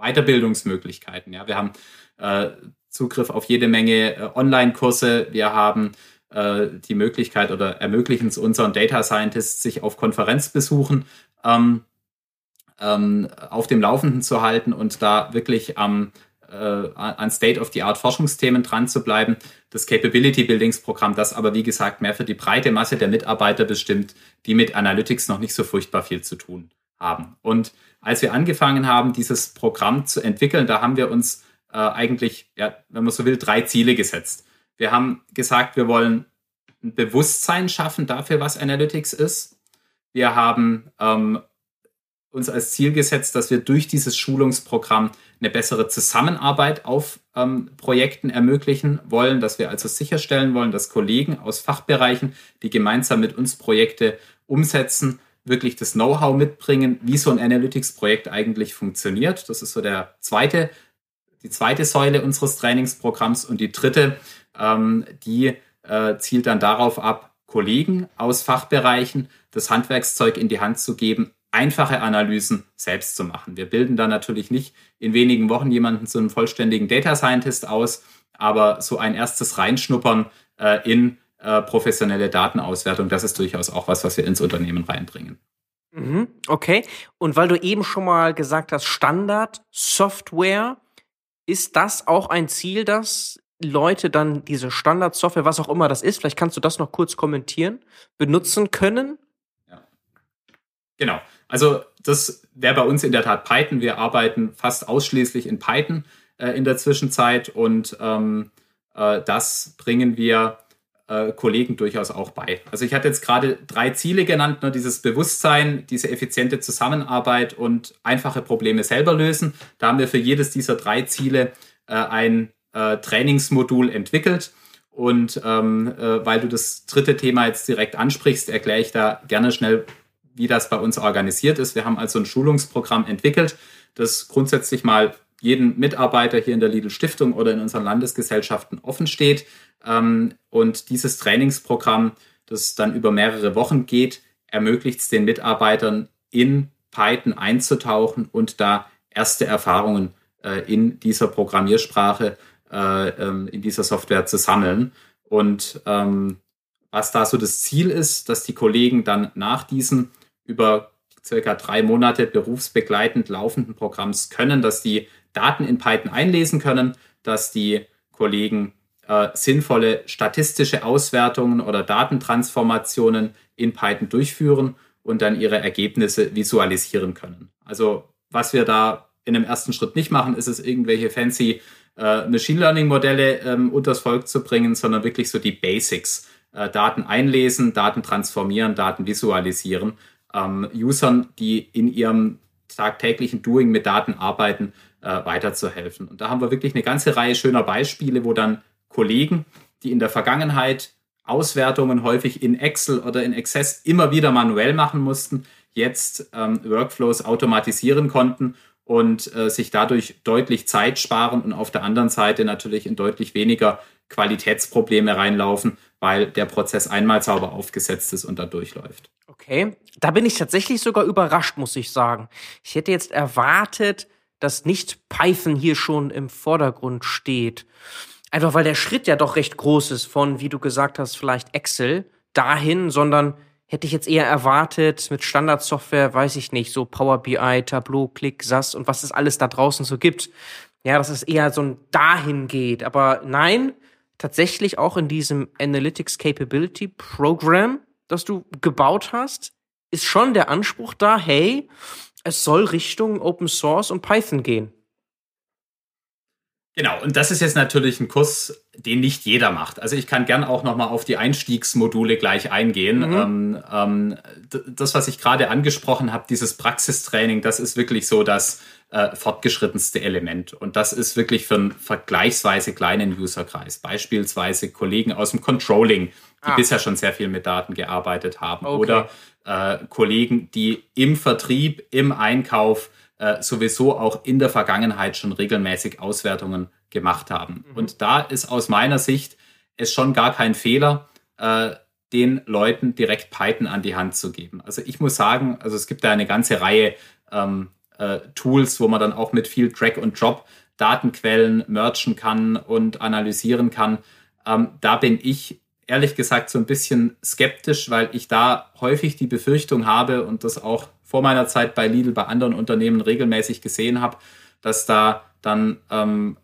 [SPEAKER 3] Weiterbildungsmöglichkeiten. Ja, wir haben äh, Zugriff auf jede Menge äh, Online-Kurse. Wir haben äh, die Möglichkeit oder ermöglichen es unseren Data Scientists, sich auf Konferenzbesuchen ähm, ähm, auf dem Laufenden zu halten und da wirklich am äh, an State-of-the-Art Forschungsthemen dran zu bleiben. Das Capability Buildings Programm, das aber wie gesagt mehr für die breite Masse der Mitarbeiter bestimmt, die mit Analytics noch nicht so furchtbar viel zu tun haben. Und als wir angefangen haben, dieses Programm zu entwickeln, da haben wir uns äh, eigentlich, ja, wenn man so will, drei Ziele gesetzt. Wir haben gesagt, wir wollen ein Bewusstsein schaffen dafür, was Analytics ist. Wir haben ähm, uns als Ziel gesetzt, dass wir durch dieses Schulungsprogramm eine bessere Zusammenarbeit auf ähm, Projekten ermöglichen wollen, dass wir also sicherstellen wollen, dass Kollegen aus Fachbereichen, die gemeinsam mit uns Projekte umsetzen, wirklich das Know-how mitbringen, wie so ein Analytics-Projekt eigentlich funktioniert. Das ist so der zweite, die zweite Säule unseres Trainingsprogramms und die dritte ähm, die äh, zielt dann darauf ab, Kollegen aus Fachbereichen das Handwerkszeug in die Hand zu geben, einfache Analysen selbst zu machen. Wir bilden da natürlich nicht in wenigen Wochen jemanden zu einem vollständigen Data Scientist aus, aber so ein erstes Reinschnuppern äh, in äh, professionelle Datenauswertung, das ist durchaus auch was, was wir ins Unternehmen reinbringen.
[SPEAKER 2] Mhm, okay. Und weil du eben schon mal gesagt hast, Standard, Software, ist das auch ein Ziel, das Leute dann diese Standardsoftware, was auch immer das ist, vielleicht kannst du das noch kurz kommentieren, benutzen können?
[SPEAKER 3] Ja. Genau. Also das wäre bei uns in der Tat Python. Wir arbeiten fast ausschließlich in Python äh, in der Zwischenzeit und ähm, äh, das bringen wir äh, Kollegen durchaus auch bei. Also ich hatte jetzt gerade drei Ziele genannt, ne, dieses Bewusstsein, diese effiziente Zusammenarbeit und einfache Probleme selber lösen. Da haben wir für jedes dieser drei Ziele äh, ein äh, Trainingsmodul entwickelt. Und ähm, äh, weil du das dritte Thema jetzt direkt ansprichst, erkläre ich da gerne schnell, wie das bei uns organisiert ist. Wir haben also ein Schulungsprogramm entwickelt, das grundsätzlich mal jeden Mitarbeiter hier in der Lidl Stiftung oder in unseren Landesgesellschaften offen steht. Ähm, und dieses Trainingsprogramm, das dann über mehrere Wochen geht, ermöglicht es den Mitarbeitern in Python einzutauchen und da erste Erfahrungen äh, in dieser Programmiersprache äh, ähm, in dieser Software zu sammeln. Und ähm, was da so das Ziel ist, dass die Kollegen dann nach diesem über circa drei Monate berufsbegleitend laufenden Programms können, dass die Daten in Python einlesen können, dass die Kollegen äh, sinnvolle statistische Auswertungen oder Datentransformationen in Python durchführen und dann ihre Ergebnisse visualisieren können. Also was wir da in dem ersten Schritt nicht machen, ist es irgendwelche fancy äh, Machine Learning Modelle ähm, unters Volk zu bringen, sondern wirklich so die Basics. Äh, Daten einlesen, Daten transformieren, Daten visualisieren. Ähm, Usern, die in ihrem tagtäglichen Doing mit Daten arbeiten, äh, weiterzuhelfen. Und da haben wir wirklich eine ganze Reihe schöner Beispiele, wo dann Kollegen, die in der Vergangenheit Auswertungen häufig in Excel oder in Access immer wieder manuell machen mussten, jetzt ähm, Workflows automatisieren konnten und äh, sich dadurch deutlich Zeit sparen und auf der anderen Seite natürlich in deutlich weniger Qualitätsprobleme reinlaufen, weil der Prozess einmal sauber aufgesetzt ist und da durchläuft.
[SPEAKER 2] Okay, da bin ich tatsächlich sogar überrascht, muss ich sagen. Ich hätte jetzt erwartet, dass nicht Python hier schon im Vordergrund steht. Einfach weil der Schritt ja doch recht groß ist von, wie du gesagt hast, vielleicht Excel dahin, sondern hätte ich jetzt eher erwartet mit Standardsoftware, weiß ich nicht, so Power BI, Tableau, Click, SAS und was es alles da draußen so gibt. Ja, dass es eher so ein dahin geht. Aber nein, tatsächlich auch in diesem Analytics Capability Program, das du gebaut hast, ist schon der Anspruch da, hey, es soll Richtung Open Source und Python gehen.
[SPEAKER 3] Genau, und das ist jetzt natürlich ein Kurs, den nicht jeder macht. Also ich kann gern auch nochmal auf die Einstiegsmodule gleich eingehen. Mhm. Ähm, ähm, das, was ich gerade angesprochen habe, dieses Praxistraining, das ist wirklich so das äh, fortgeschrittenste Element. Und das ist wirklich für einen vergleichsweise kleinen Userkreis. Beispielsweise Kollegen aus dem Controlling, die ah. bisher schon sehr viel mit Daten gearbeitet haben. Okay. Oder äh, Kollegen, die im Vertrieb, im Einkauf äh, sowieso auch in der Vergangenheit schon regelmäßig Auswertungen gemacht haben. Mhm. Und da ist aus meiner Sicht es schon gar kein Fehler, äh, den Leuten direkt Python an die Hand zu geben. Also ich muss sagen, also es gibt da eine ganze Reihe ähm, äh, Tools, wo man dann auch mit viel Drag und Drop Datenquellen merchen kann und analysieren kann. Ähm, da bin ich ehrlich gesagt so ein bisschen skeptisch, weil ich da häufig die Befürchtung habe und das auch vor meiner Zeit bei Lidl bei anderen Unternehmen regelmäßig gesehen habe, dass da dann ähm,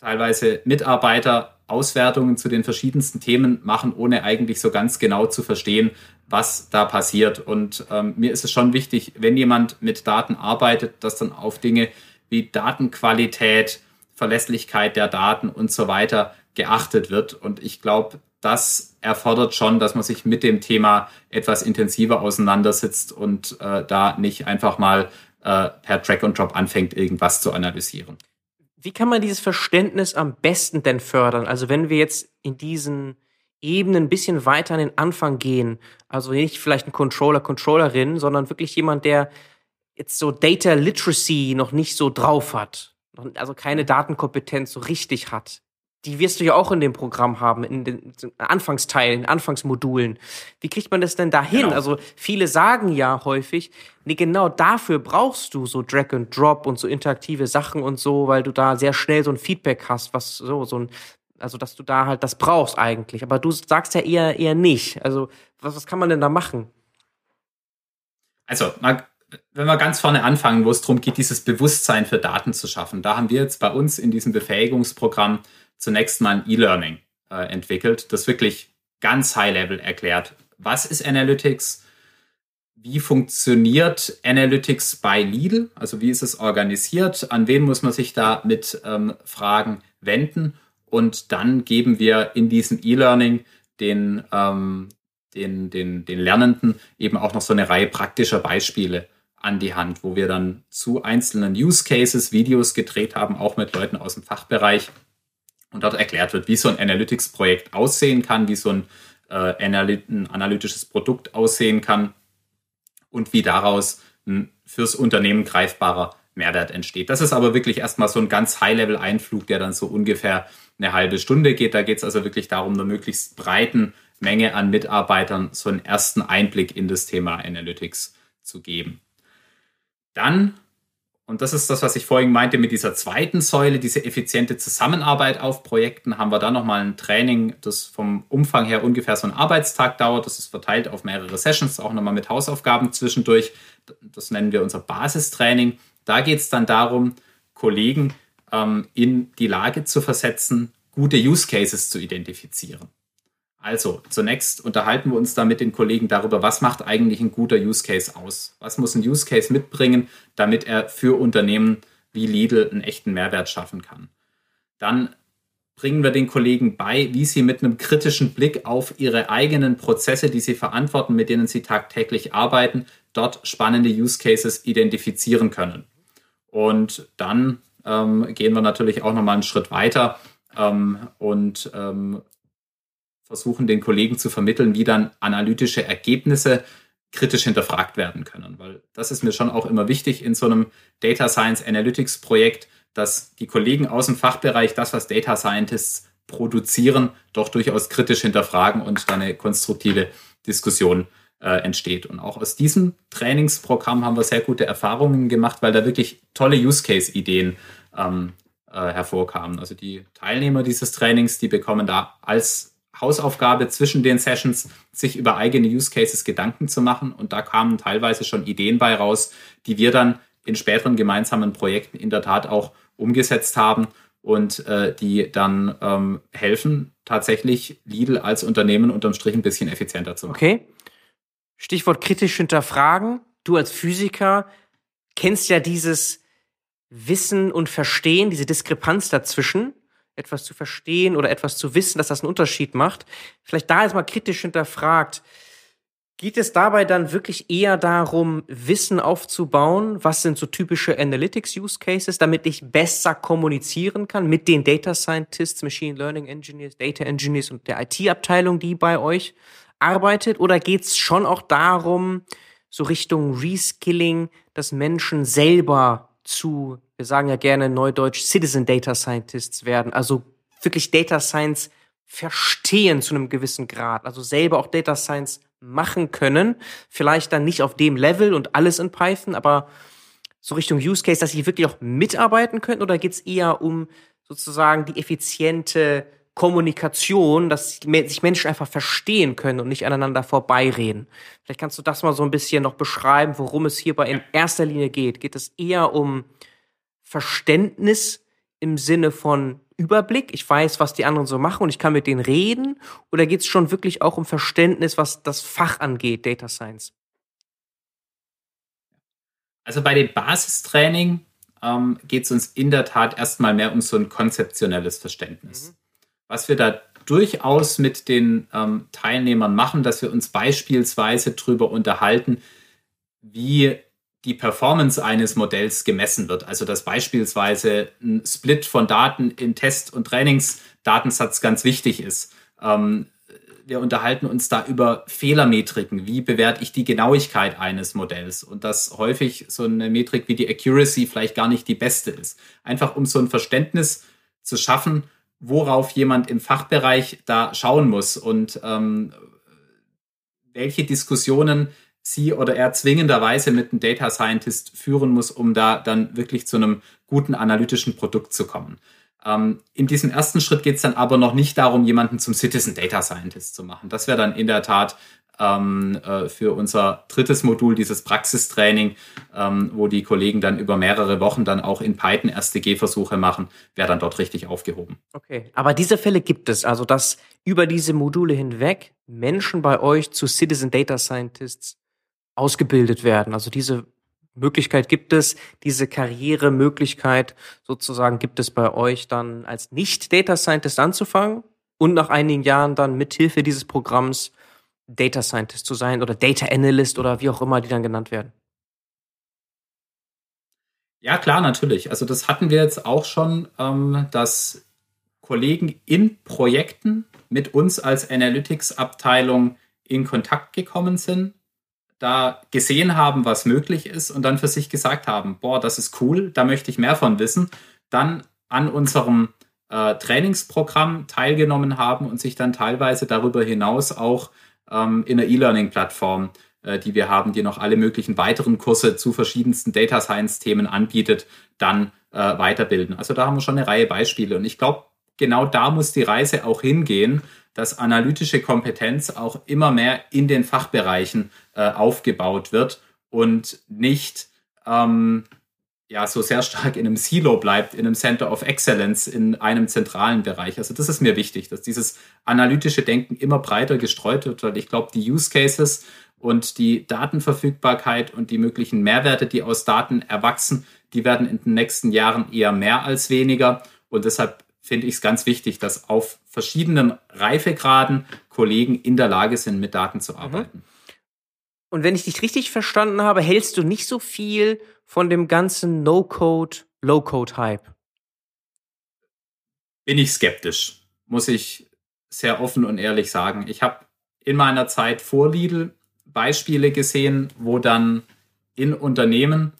[SPEAKER 3] teilweise Mitarbeiter Auswertungen zu den verschiedensten Themen machen, ohne eigentlich so ganz genau zu verstehen, was da passiert. Und ähm, mir ist es schon wichtig, wenn jemand mit Daten arbeitet, dass dann auf Dinge wie Datenqualität, Verlässlichkeit der Daten und so weiter geachtet wird. Und ich glaube, das erfordert schon, dass man sich mit dem Thema etwas intensiver auseinandersetzt und äh, da nicht einfach mal äh, per Track und Drop anfängt, irgendwas zu analysieren.
[SPEAKER 2] Wie kann man dieses Verständnis am besten denn fördern? Also wenn wir jetzt in diesen Ebenen ein bisschen weiter an den Anfang gehen, also nicht vielleicht ein Controller, Controllerin, sondern wirklich jemand, der jetzt so Data Literacy noch nicht so drauf hat, also keine Datenkompetenz so richtig hat die wirst du ja auch in dem Programm haben, in den Anfangsteilen, Anfangsmodulen. Wie kriegt man das denn dahin? Genau. Also viele sagen ja häufig, nee, genau dafür brauchst du so Drag and Drop und so interaktive Sachen und so, weil du da sehr schnell so ein Feedback hast, was so, so ein, also dass du da halt das brauchst eigentlich. Aber du sagst ja eher, eher nicht. Also was, was kann man denn da machen?
[SPEAKER 3] Also, mal wenn wir ganz vorne anfangen, wo es darum geht, dieses Bewusstsein für Daten zu schaffen, da haben wir jetzt bei uns in diesem Befähigungsprogramm zunächst mal ein E-Learning äh, entwickelt, das wirklich ganz high-level erklärt, was ist Analytics, wie funktioniert Analytics bei Lidl, also wie ist es organisiert, an wen muss man sich da mit ähm, Fragen wenden? Und dann geben wir in diesem E-Learning den, ähm, den, den, den Lernenden eben auch noch so eine Reihe praktischer Beispiele an die Hand, wo wir dann zu einzelnen Use Cases Videos gedreht haben, auch mit Leuten aus dem Fachbereich und dort erklärt wird, wie so ein Analytics-Projekt aussehen kann, wie so ein, äh, ein analytisches Produkt aussehen kann und wie daraus ein fürs Unternehmen greifbarer Mehrwert entsteht. Das ist aber wirklich erstmal so ein ganz High-Level-Einflug, der dann so ungefähr eine halbe Stunde geht. Da geht es also wirklich darum, einer möglichst breiten Menge an Mitarbeitern so einen ersten Einblick in das Thema Analytics zu geben. Dann und das ist das, was ich vorhin meinte mit dieser zweiten Säule, diese effiziente Zusammenarbeit auf Projekten. Haben wir da nochmal ein Training, das vom Umfang her ungefähr so einen Arbeitstag dauert. Das ist verteilt auf mehrere Sessions, auch nochmal mit Hausaufgaben zwischendurch. Das nennen wir unser Basistraining. Da geht es dann darum, Kollegen ähm, in die Lage zu versetzen, gute Use Cases zu identifizieren. Also, zunächst unterhalten wir uns da mit den Kollegen darüber, was macht eigentlich ein guter Use Case aus? Was muss ein Use Case mitbringen, damit er für Unternehmen wie Lidl einen echten Mehrwert schaffen kann? Dann bringen wir den Kollegen bei, wie sie mit einem kritischen Blick auf ihre eigenen Prozesse, die sie verantworten, mit denen sie tagtäglich arbeiten, dort spannende Use Cases identifizieren können. Und dann ähm, gehen wir natürlich auch nochmal einen Schritt weiter ähm, und ähm, versuchen den Kollegen zu vermitteln, wie dann analytische Ergebnisse kritisch hinterfragt werden können. Weil das ist mir schon auch immer wichtig in so einem Data Science Analytics Projekt, dass die Kollegen aus dem Fachbereich das, was Data Scientists produzieren, doch durchaus kritisch hinterfragen und dann eine konstruktive Diskussion äh, entsteht. Und auch aus diesem Trainingsprogramm haben wir sehr gute Erfahrungen gemacht, weil da wirklich tolle Use-Case-Ideen ähm, äh, hervorkamen. Also die Teilnehmer dieses Trainings, die bekommen da als Hausaufgabe zwischen den Sessions, sich über eigene Use Cases Gedanken zu machen. Und da kamen teilweise schon Ideen bei raus, die wir dann in späteren gemeinsamen Projekten in der Tat auch umgesetzt haben und äh, die dann ähm, helfen, tatsächlich Lidl als Unternehmen unterm Strich ein bisschen effizienter zu machen.
[SPEAKER 2] Okay. Stichwort kritisch hinterfragen. Du als Physiker kennst ja dieses Wissen und Verstehen, diese Diskrepanz dazwischen etwas zu verstehen oder etwas zu wissen, dass das einen Unterschied macht. Vielleicht da jetzt mal kritisch hinterfragt. Geht es dabei dann wirklich eher darum, Wissen aufzubauen? Was sind so typische Analytics-Use Cases, damit ich besser kommunizieren kann mit den Data Scientists, Machine Learning Engineers, Data Engineers und der IT-Abteilung, die bei euch arbeitet? Oder geht es schon auch darum, so Richtung Reskilling, dass Menschen selber zu wir sagen ja gerne neudeutsch Citizen Data Scientists werden, also wirklich Data Science verstehen zu einem gewissen Grad, also selber auch Data Science machen können, vielleicht dann nicht auf dem Level und alles in Python, aber so Richtung Use Case, dass sie wirklich auch mitarbeiten können? Oder geht es eher um sozusagen die effiziente Kommunikation, dass sich Menschen einfach verstehen können und nicht aneinander vorbeireden. Vielleicht kannst du das mal so ein bisschen noch beschreiben, worum es hierbei in erster Linie geht. Geht es eher um Verständnis im Sinne von Überblick, ich weiß, was die anderen so machen und ich kann mit denen reden? Oder geht es schon wirklich auch um Verständnis, was das Fach angeht, Data Science?
[SPEAKER 3] Also bei dem Basistraining ähm, geht es uns in der Tat erstmal mehr um so ein konzeptionelles Verständnis. Mhm. Was wir da durchaus mit den ähm, Teilnehmern machen, dass wir uns beispielsweise darüber unterhalten, wie die Performance eines Modells gemessen wird. Also dass beispielsweise ein Split von Daten in Test- und Trainingsdatensatz ganz wichtig ist. Ähm, wir unterhalten uns da über Fehlermetriken. Wie bewerte ich die Genauigkeit eines Modells? Und dass häufig so eine Metrik wie die Accuracy vielleicht gar nicht die beste ist. Einfach um so ein Verständnis zu schaffen, worauf jemand im Fachbereich da schauen muss und ähm, welche Diskussionen sie oder er zwingenderweise mit einem Data Scientist führen muss, um da dann wirklich zu einem guten analytischen Produkt zu kommen. Ähm, in diesem ersten Schritt geht es dann aber noch nicht darum, jemanden zum Citizen Data Scientist zu machen. Das wäre dann in der Tat ähm, äh, für unser drittes Modul, dieses Praxistraining, ähm, wo die Kollegen dann über mehrere Wochen dann auch in Python erste Gehversuche machen, wäre dann dort richtig aufgehoben.
[SPEAKER 2] Okay, aber diese Fälle gibt es, also dass über diese Module hinweg Menschen bei euch zu Citizen Data Scientists ausgebildet werden. Also diese Möglichkeit gibt es, diese Karrieremöglichkeit sozusagen gibt es bei euch dann als Nicht-Data Scientist anzufangen und nach einigen Jahren dann mithilfe dieses Programms Data Scientist zu sein oder Data Analyst oder wie auch immer die dann genannt werden.
[SPEAKER 3] Ja, klar, natürlich. Also das hatten wir jetzt auch schon, ähm, dass Kollegen in Projekten mit uns als Analytics-Abteilung in Kontakt gekommen sind da gesehen haben, was möglich ist und dann für sich gesagt haben, boah, das ist cool, da möchte ich mehr von wissen, dann an unserem äh, Trainingsprogramm teilgenommen haben und sich dann teilweise darüber hinaus auch ähm, in der E-Learning-Plattform, äh, die wir haben, die noch alle möglichen weiteren Kurse zu verschiedensten Data Science-Themen anbietet, dann äh, weiterbilden. Also da haben wir schon eine Reihe Beispiele und ich glaube, genau da muss die Reise auch hingehen, dass analytische Kompetenz auch immer mehr in den Fachbereichen äh, aufgebaut wird und nicht ähm, ja, so sehr stark in einem Silo bleibt, in einem Center of Excellence, in einem zentralen Bereich. Also das ist mir wichtig, dass dieses analytische Denken immer breiter gestreut wird, weil ich glaube, die Use Cases und die Datenverfügbarkeit und die möglichen Mehrwerte, die aus Daten erwachsen, die werden in den nächsten Jahren eher mehr als weniger. Und deshalb finde ich es ganz wichtig, dass auf verschiedenen Reifegraden Kollegen in der Lage sind, mit Daten zu mhm. arbeiten.
[SPEAKER 2] Und wenn ich dich richtig verstanden habe, hältst du nicht so viel von dem ganzen No-Code, Low-Code-Hype?
[SPEAKER 3] Bin ich skeptisch, muss ich sehr offen und ehrlich sagen. Ich habe in meiner Zeit vor Lidl Beispiele gesehen, wo dann in Unternehmen,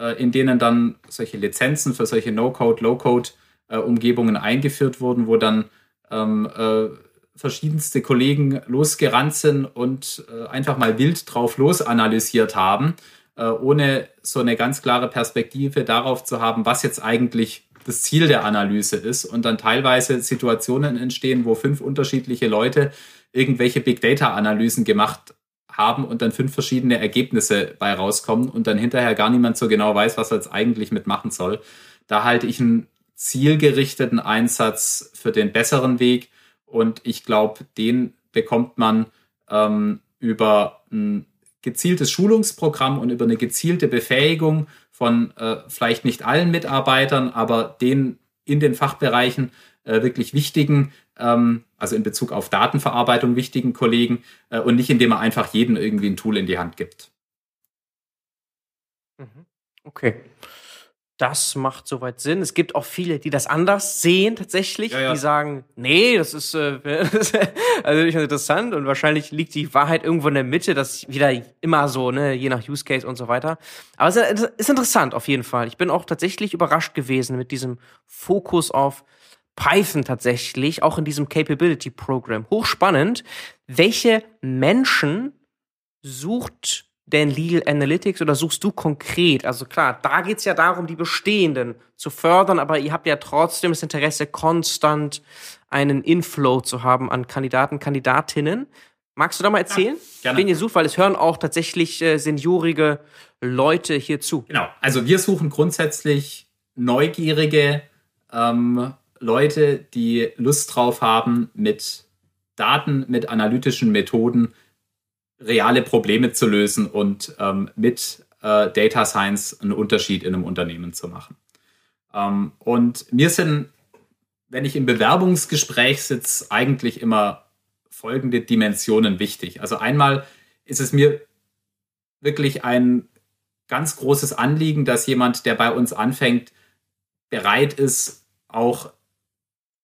[SPEAKER 3] äh, in denen dann solche Lizenzen für solche No-Code, Low-Code-Umgebungen äh, eingeführt wurden, wo dann ähm, äh, verschiedenste Kollegen losgerannt sind und äh, einfach mal wild drauf losanalysiert haben, äh, ohne so eine ganz klare Perspektive darauf zu haben, was jetzt eigentlich das Ziel der Analyse ist und dann teilweise Situationen entstehen, wo fünf unterschiedliche Leute irgendwelche Big Data Analysen gemacht haben und dann fünf verschiedene Ergebnisse bei rauskommen und dann hinterher gar niemand so genau weiß, was er jetzt eigentlich mitmachen soll. Da halte ich einen zielgerichteten Einsatz für den besseren Weg und ich glaube, den bekommt man ähm, über ein gezieltes Schulungsprogramm und über eine gezielte Befähigung von äh, vielleicht nicht allen Mitarbeitern, aber den in den Fachbereichen äh, wirklich wichtigen, ähm, also in Bezug auf Datenverarbeitung wichtigen Kollegen äh, und nicht indem er einfach jedem irgendwie ein Tool in die Hand gibt.
[SPEAKER 2] Mhm. Okay. Das macht soweit Sinn. Es gibt auch viele, die das anders sehen tatsächlich. Ja, ja. Die sagen, nee, das ist äh, also nicht interessant und wahrscheinlich liegt die Wahrheit irgendwo in der Mitte. Das wieder immer so, ne, je nach Use Case und so weiter. Aber es ist interessant auf jeden Fall. Ich bin auch tatsächlich überrascht gewesen mit diesem Fokus auf Python tatsächlich, auch in diesem Capability Program. Hochspannend. Welche Menschen sucht denn Legal Analytics oder suchst du konkret? Also klar, da geht's ja darum, die bestehenden zu fördern, aber ihr habt ja trotzdem das Interesse, konstant einen Inflow zu haben an Kandidaten, Kandidatinnen. Magst du da mal erzählen, ja, wen ihr sucht? Weil es hören auch tatsächlich äh, seniorige Leute hier zu.
[SPEAKER 3] Genau, also wir suchen grundsätzlich neugierige ähm, Leute, die Lust drauf haben, mit Daten, mit analytischen Methoden reale Probleme zu lösen und ähm, mit äh, Data Science einen Unterschied in einem Unternehmen zu machen. Ähm, und mir sind, wenn ich im Bewerbungsgespräch sitze, eigentlich immer folgende Dimensionen wichtig. Also einmal ist es mir wirklich ein ganz großes Anliegen, dass jemand, der bei uns anfängt, bereit ist, auch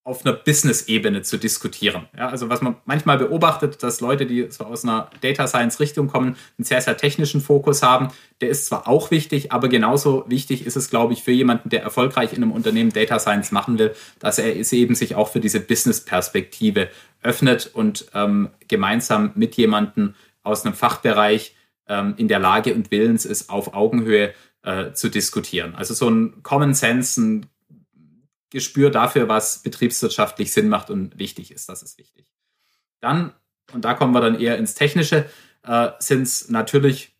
[SPEAKER 3] auf einer Business-Ebene zu diskutieren. Ja, also was man manchmal beobachtet, dass Leute, die so aus einer Data Science-Richtung kommen, einen sehr, sehr technischen Fokus haben. Der ist zwar auch wichtig, aber genauso wichtig ist es, glaube ich, für jemanden, der erfolgreich in einem Unternehmen Data Science machen will, dass er es eben sich auch für diese Business-Perspektive öffnet und ähm, gemeinsam mit jemandem aus einem Fachbereich ähm, in der Lage und willens ist, auf Augenhöhe äh, zu diskutieren. Also so ein Common Sense, ein Gespür dafür, was betriebswirtschaftlich Sinn macht und wichtig ist. Das ist wichtig. Dann, und da kommen wir dann eher ins Technische, äh, sind es natürlich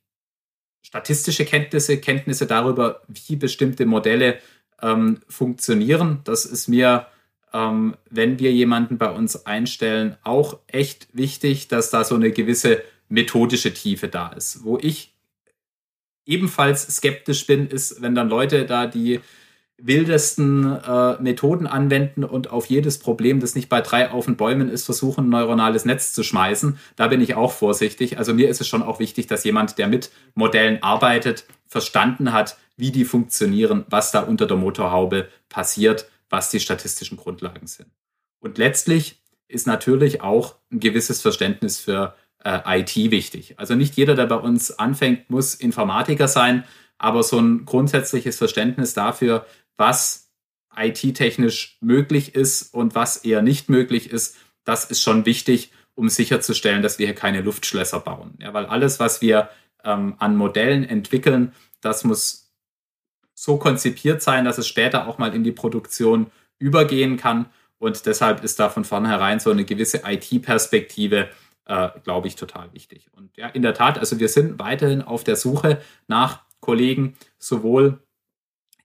[SPEAKER 3] statistische Kenntnisse, Kenntnisse darüber, wie bestimmte Modelle ähm, funktionieren. Das ist mir, ähm, wenn wir jemanden bei uns einstellen, auch echt wichtig, dass da so eine gewisse methodische Tiefe da ist. Wo ich ebenfalls skeptisch bin, ist, wenn dann Leute da die wildesten äh, Methoden anwenden und auf jedes Problem, das nicht bei drei auf den Bäumen ist, versuchen, ein neuronales Netz zu schmeißen. Da bin ich auch vorsichtig. Also mir ist es schon auch wichtig, dass jemand, der mit Modellen arbeitet, verstanden hat, wie die funktionieren, was da unter der Motorhaube passiert, was die statistischen Grundlagen sind. Und letztlich ist natürlich auch ein gewisses Verständnis für äh, IT wichtig. Also nicht jeder, der bei uns anfängt, muss Informatiker sein, aber so ein grundsätzliches Verständnis dafür, was IT-technisch möglich ist und was eher nicht möglich ist, das ist schon wichtig, um sicherzustellen, dass wir hier keine Luftschlösser bauen. Ja, weil alles, was wir ähm, an Modellen entwickeln, das muss so konzipiert sein, dass es später auch mal in die Produktion übergehen kann. Und deshalb ist da von vornherein so eine gewisse IT-Perspektive, äh, glaube ich, total wichtig. Und ja, in der Tat, also wir sind weiterhin auf der Suche nach Kollegen, sowohl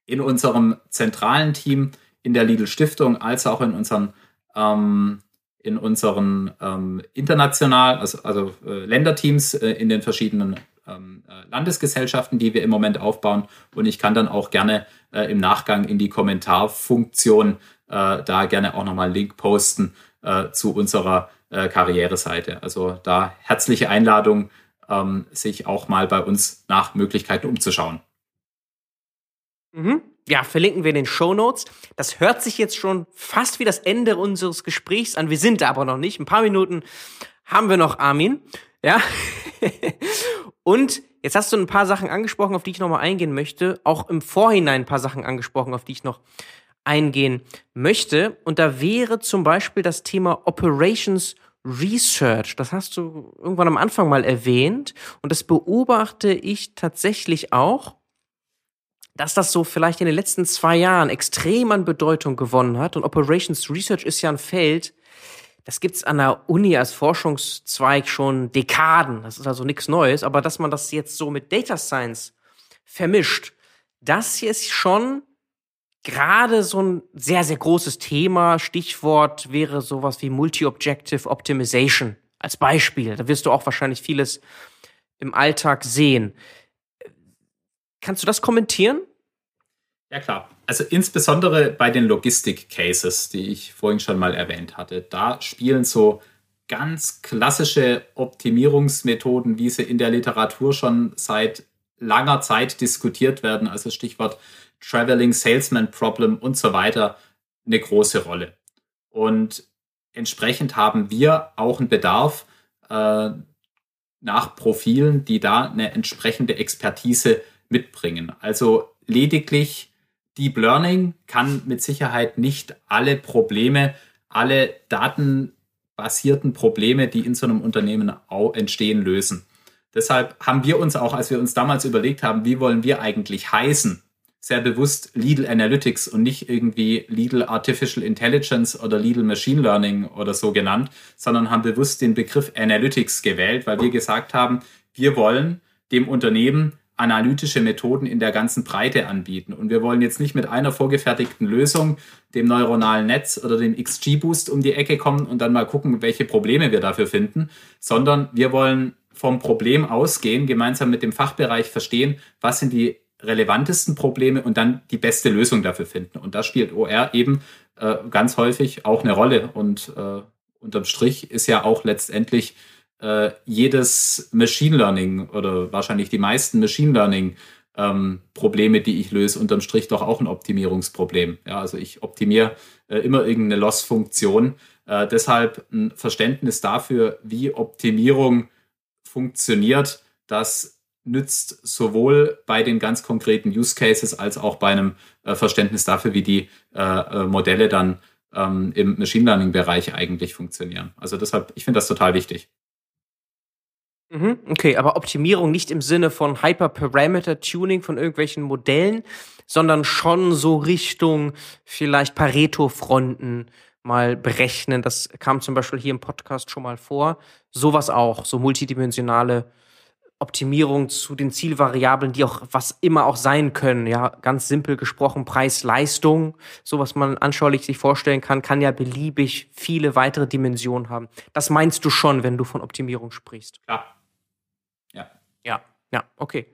[SPEAKER 3] in unserem zentralen Team in der Lidl Stiftung als auch in unseren ähm, in unseren ähm, international, also, also äh, Länderteams äh, in den verschiedenen ähm, äh, Landesgesellschaften, die wir im Moment aufbauen. Und ich kann dann auch gerne äh, im Nachgang in die Kommentarfunktion äh, da gerne auch nochmal einen Link posten äh, zu unserer Karriereseite. Also da herzliche Einladung, ähm, sich auch mal bei uns nach Möglichkeiten umzuschauen.
[SPEAKER 2] Mhm. Ja, verlinken wir in den Show Notes. Das hört sich jetzt schon fast wie das Ende unseres Gesprächs an. Wir sind da aber noch nicht. Ein paar Minuten haben wir noch, Armin. Ja. Und jetzt hast du ein paar Sachen angesprochen, auf die ich nochmal eingehen möchte. Auch im Vorhinein ein paar Sachen angesprochen, auf die ich noch eingehen möchte. Und da wäre zum Beispiel das Thema Operations Research. Das hast du irgendwann am Anfang mal erwähnt. Und das beobachte ich tatsächlich auch, dass das so vielleicht in den letzten zwei Jahren extrem an Bedeutung gewonnen hat. Und Operations Research ist ja ein Feld, das gibt's an der Uni als Forschungszweig schon Dekaden. Das ist also nichts Neues. Aber dass man das jetzt so mit Data Science vermischt, das hier ist schon gerade so ein sehr, sehr großes Thema. Stichwort wäre sowas wie Multi-Objective Optimization als Beispiel. Da wirst du auch wahrscheinlich vieles im Alltag sehen. Kannst du das kommentieren?
[SPEAKER 3] Ja, klar. Also insbesondere bei den Logistik-Cases, die ich vorhin schon mal erwähnt hatte, da spielen so ganz klassische Optimierungsmethoden, wie sie in der Literatur schon seit langer Zeit diskutiert werden, also Stichwort Traveling Salesman Problem und so weiter, eine große Rolle. Und entsprechend haben wir auch einen Bedarf äh, nach Profilen, die da eine entsprechende Expertise mitbringen. Also lediglich Deep Learning kann mit Sicherheit nicht alle Probleme, alle datenbasierten Probleme, die in so einem Unternehmen entstehen, lösen. Deshalb haben wir uns auch, als wir uns damals überlegt haben, wie wollen wir eigentlich heißen, sehr bewusst Lidl Analytics und nicht irgendwie Lidl Artificial Intelligence oder Lidl Machine Learning oder so genannt, sondern haben bewusst den Begriff Analytics gewählt, weil wir gesagt haben, wir wollen dem Unternehmen analytische Methoden in der ganzen Breite anbieten. Und wir wollen jetzt nicht mit einer vorgefertigten Lösung, dem neuronalen Netz oder dem XG-Boost um die Ecke kommen und dann mal gucken, welche Probleme wir dafür finden, sondern wir wollen vom Problem ausgehen, gemeinsam mit dem Fachbereich verstehen, was sind die relevantesten Probleme und dann die beste Lösung dafür finden. Und da spielt OR eben äh, ganz häufig auch eine Rolle. Und äh, unterm Strich ist ja auch letztendlich äh, jedes Machine Learning oder wahrscheinlich die meisten Machine Learning ähm, Probleme, die ich löse, unterm Strich doch auch ein Optimierungsproblem. Ja, also ich optimiere äh, immer irgendeine Loss-Funktion. Äh, deshalb ein Verständnis dafür, wie Optimierung funktioniert, das nützt sowohl bei den ganz konkreten Use Cases als auch bei einem äh, Verständnis dafür, wie die äh, äh Modelle dann ähm, im Machine Learning Bereich eigentlich funktionieren. Also deshalb, ich finde das total wichtig.
[SPEAKER 2] Mhm, okay, aber Optimierung nicht im Sinne von Hyperparameter-Tuning von irgendwelchen Modellen, sondern schon so Richtung vielleicht Pareto-Fronten mal berechnen. Das kam zum Beispiel hier im Podcast schon mal vor. Sowas auch, so multidimensionale Optimierung zu den Zielvariablen, die auch was immer auch sein können. Ja, ganz simpel gesprochen, Preis-Leistung, so was man anschaulich sich vorstellen kann, kann ja beliebig viele weitere Dimensionen haben. Das meinst du schon, wenn du von Optimierung sprichst?
[SPEAKER 3] Ja.
[SPEAKER 2] Ja. Ja, ja, okay.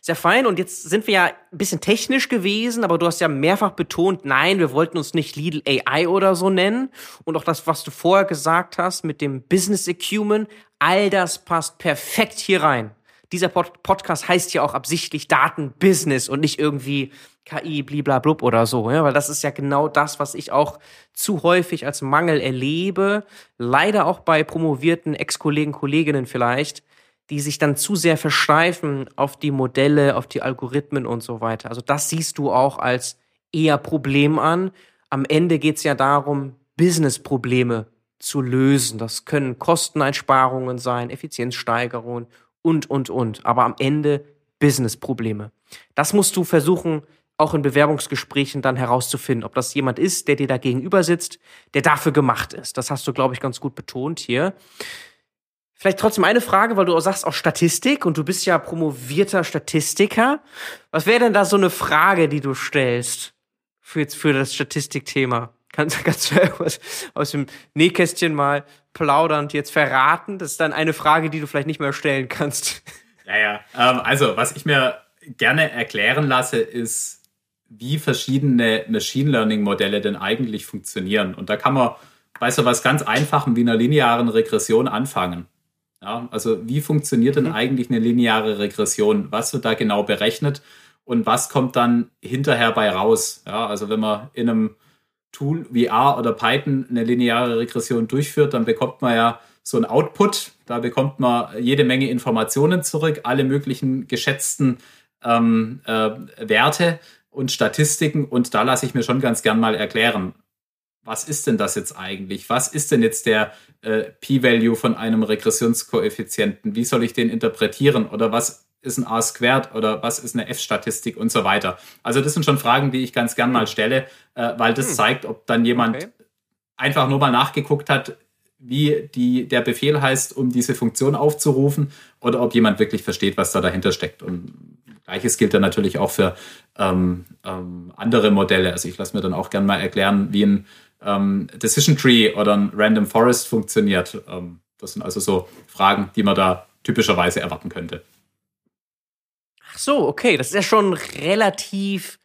[SPEAKER 2] Sehr fein. Und jetzt sind wir ja ein bisschen technisch gewesen, aber du hast ja mehrfach betont, nein, wir wollten uns nicht Lidl AI oder so nennen. Und auch das, was du vorher gesagt hast mit dem Business Acumen, all das passt perfekt hier rein dieser Pod Podcast heißt ja auch absichtlich Datenbusiness und nicht irgendwie KI, bliblablub oder so, ja, weil das ist ja genau das, was ich auch zu häufig als Mangel erlebe, leider auch bei promovierten Ex-Kollegen, Kolleginnen vielleicht, die sich dann zu sehr versteifen auf die Modelle, auf die Algorithmen und so weiter. Also das siehst du auch als eher Problem an. Am Ende geht's ja darum, Business-Probleme zu lösen. Das können Kosteneinsparungen sein, Effizienzsteigerungen und, und, und. Aber am Ende Business-Probleme. Das musst du versuchen, auch in Bewerbungsgesprächen dann herauszufinden, ob das jemand ist, der dir da gegenüber sitzt, der dafür gemacht ist. Das hast du, glaube ich, ganz gut betont hier. Vielleicht trotzdem eine Frage, weil du auch sagst auch Statistik und du bist ja promovierter Statistiker. Was wäre denn da so eine Frage, die du stellst für, für das Statistikthema? Kannst, kannst du irgendwas aus dem Nähkästchen mal plaudernd jetzt verraten? Das ist dann eine Frage, die du vielleicht nicht mehr stellen kannst.
[SPEAKER 3] Ja, ja. Ähm, also, was ich mir gerne erklären lasse, ist, wie verschiedene Machine Learning Modelle denn eigentlich funktionieren. Und da kann man bei so was ganz Einfachem wie einer linearen Regression anfangen. Ja, also wie funktioniert denn mhm. eigentlich eine lineare Regression? Was wird da genau berechnet und was kommt dann hinterher bei raus? Ja, also wenn man in einem Tool wie R oder Python eine lineare Regression durchführt, dann bekommt man ja so ein Output. Da bekommt man jede Menge Informationen zurück, alle möglichen geschätzten ähm, äh, Werte und Statistiken. Und da lasse ich mir schon ganz gern mal erklären, was ist denn das jetzt eigentlich? Was ist denn jetzt der äh, P-Value von einem Regressionskoeffizienten? Wie soll ich den interpretieren? Oder was ist ein R-Squared oder was ist eine F-Statistik und so weiter? Also das sind schon Fragen, die ich ganz gern mal stelle, äh, weil das hm. zeigt, ob dann jemand okay. einfach nur mal nachgeguckt hat, wie die, der Befehl heißt, um diese Funktion aufzurufen oder ob jemand wirklich versteht, was da dahinter steckt. Und Gleiches gilt dann natürlich auch für ähm, ähm, andere Modelle. Also ich lasse mir dann auch gerne mal erklären, wie ein ähm, Decision Tree oder ein Random Forest funktioniert. Ähm, das sind also so Fragen, die man da typischerweise erwarten könnte.
[SPEAKER 2] So, okay, das ist ja schon relativ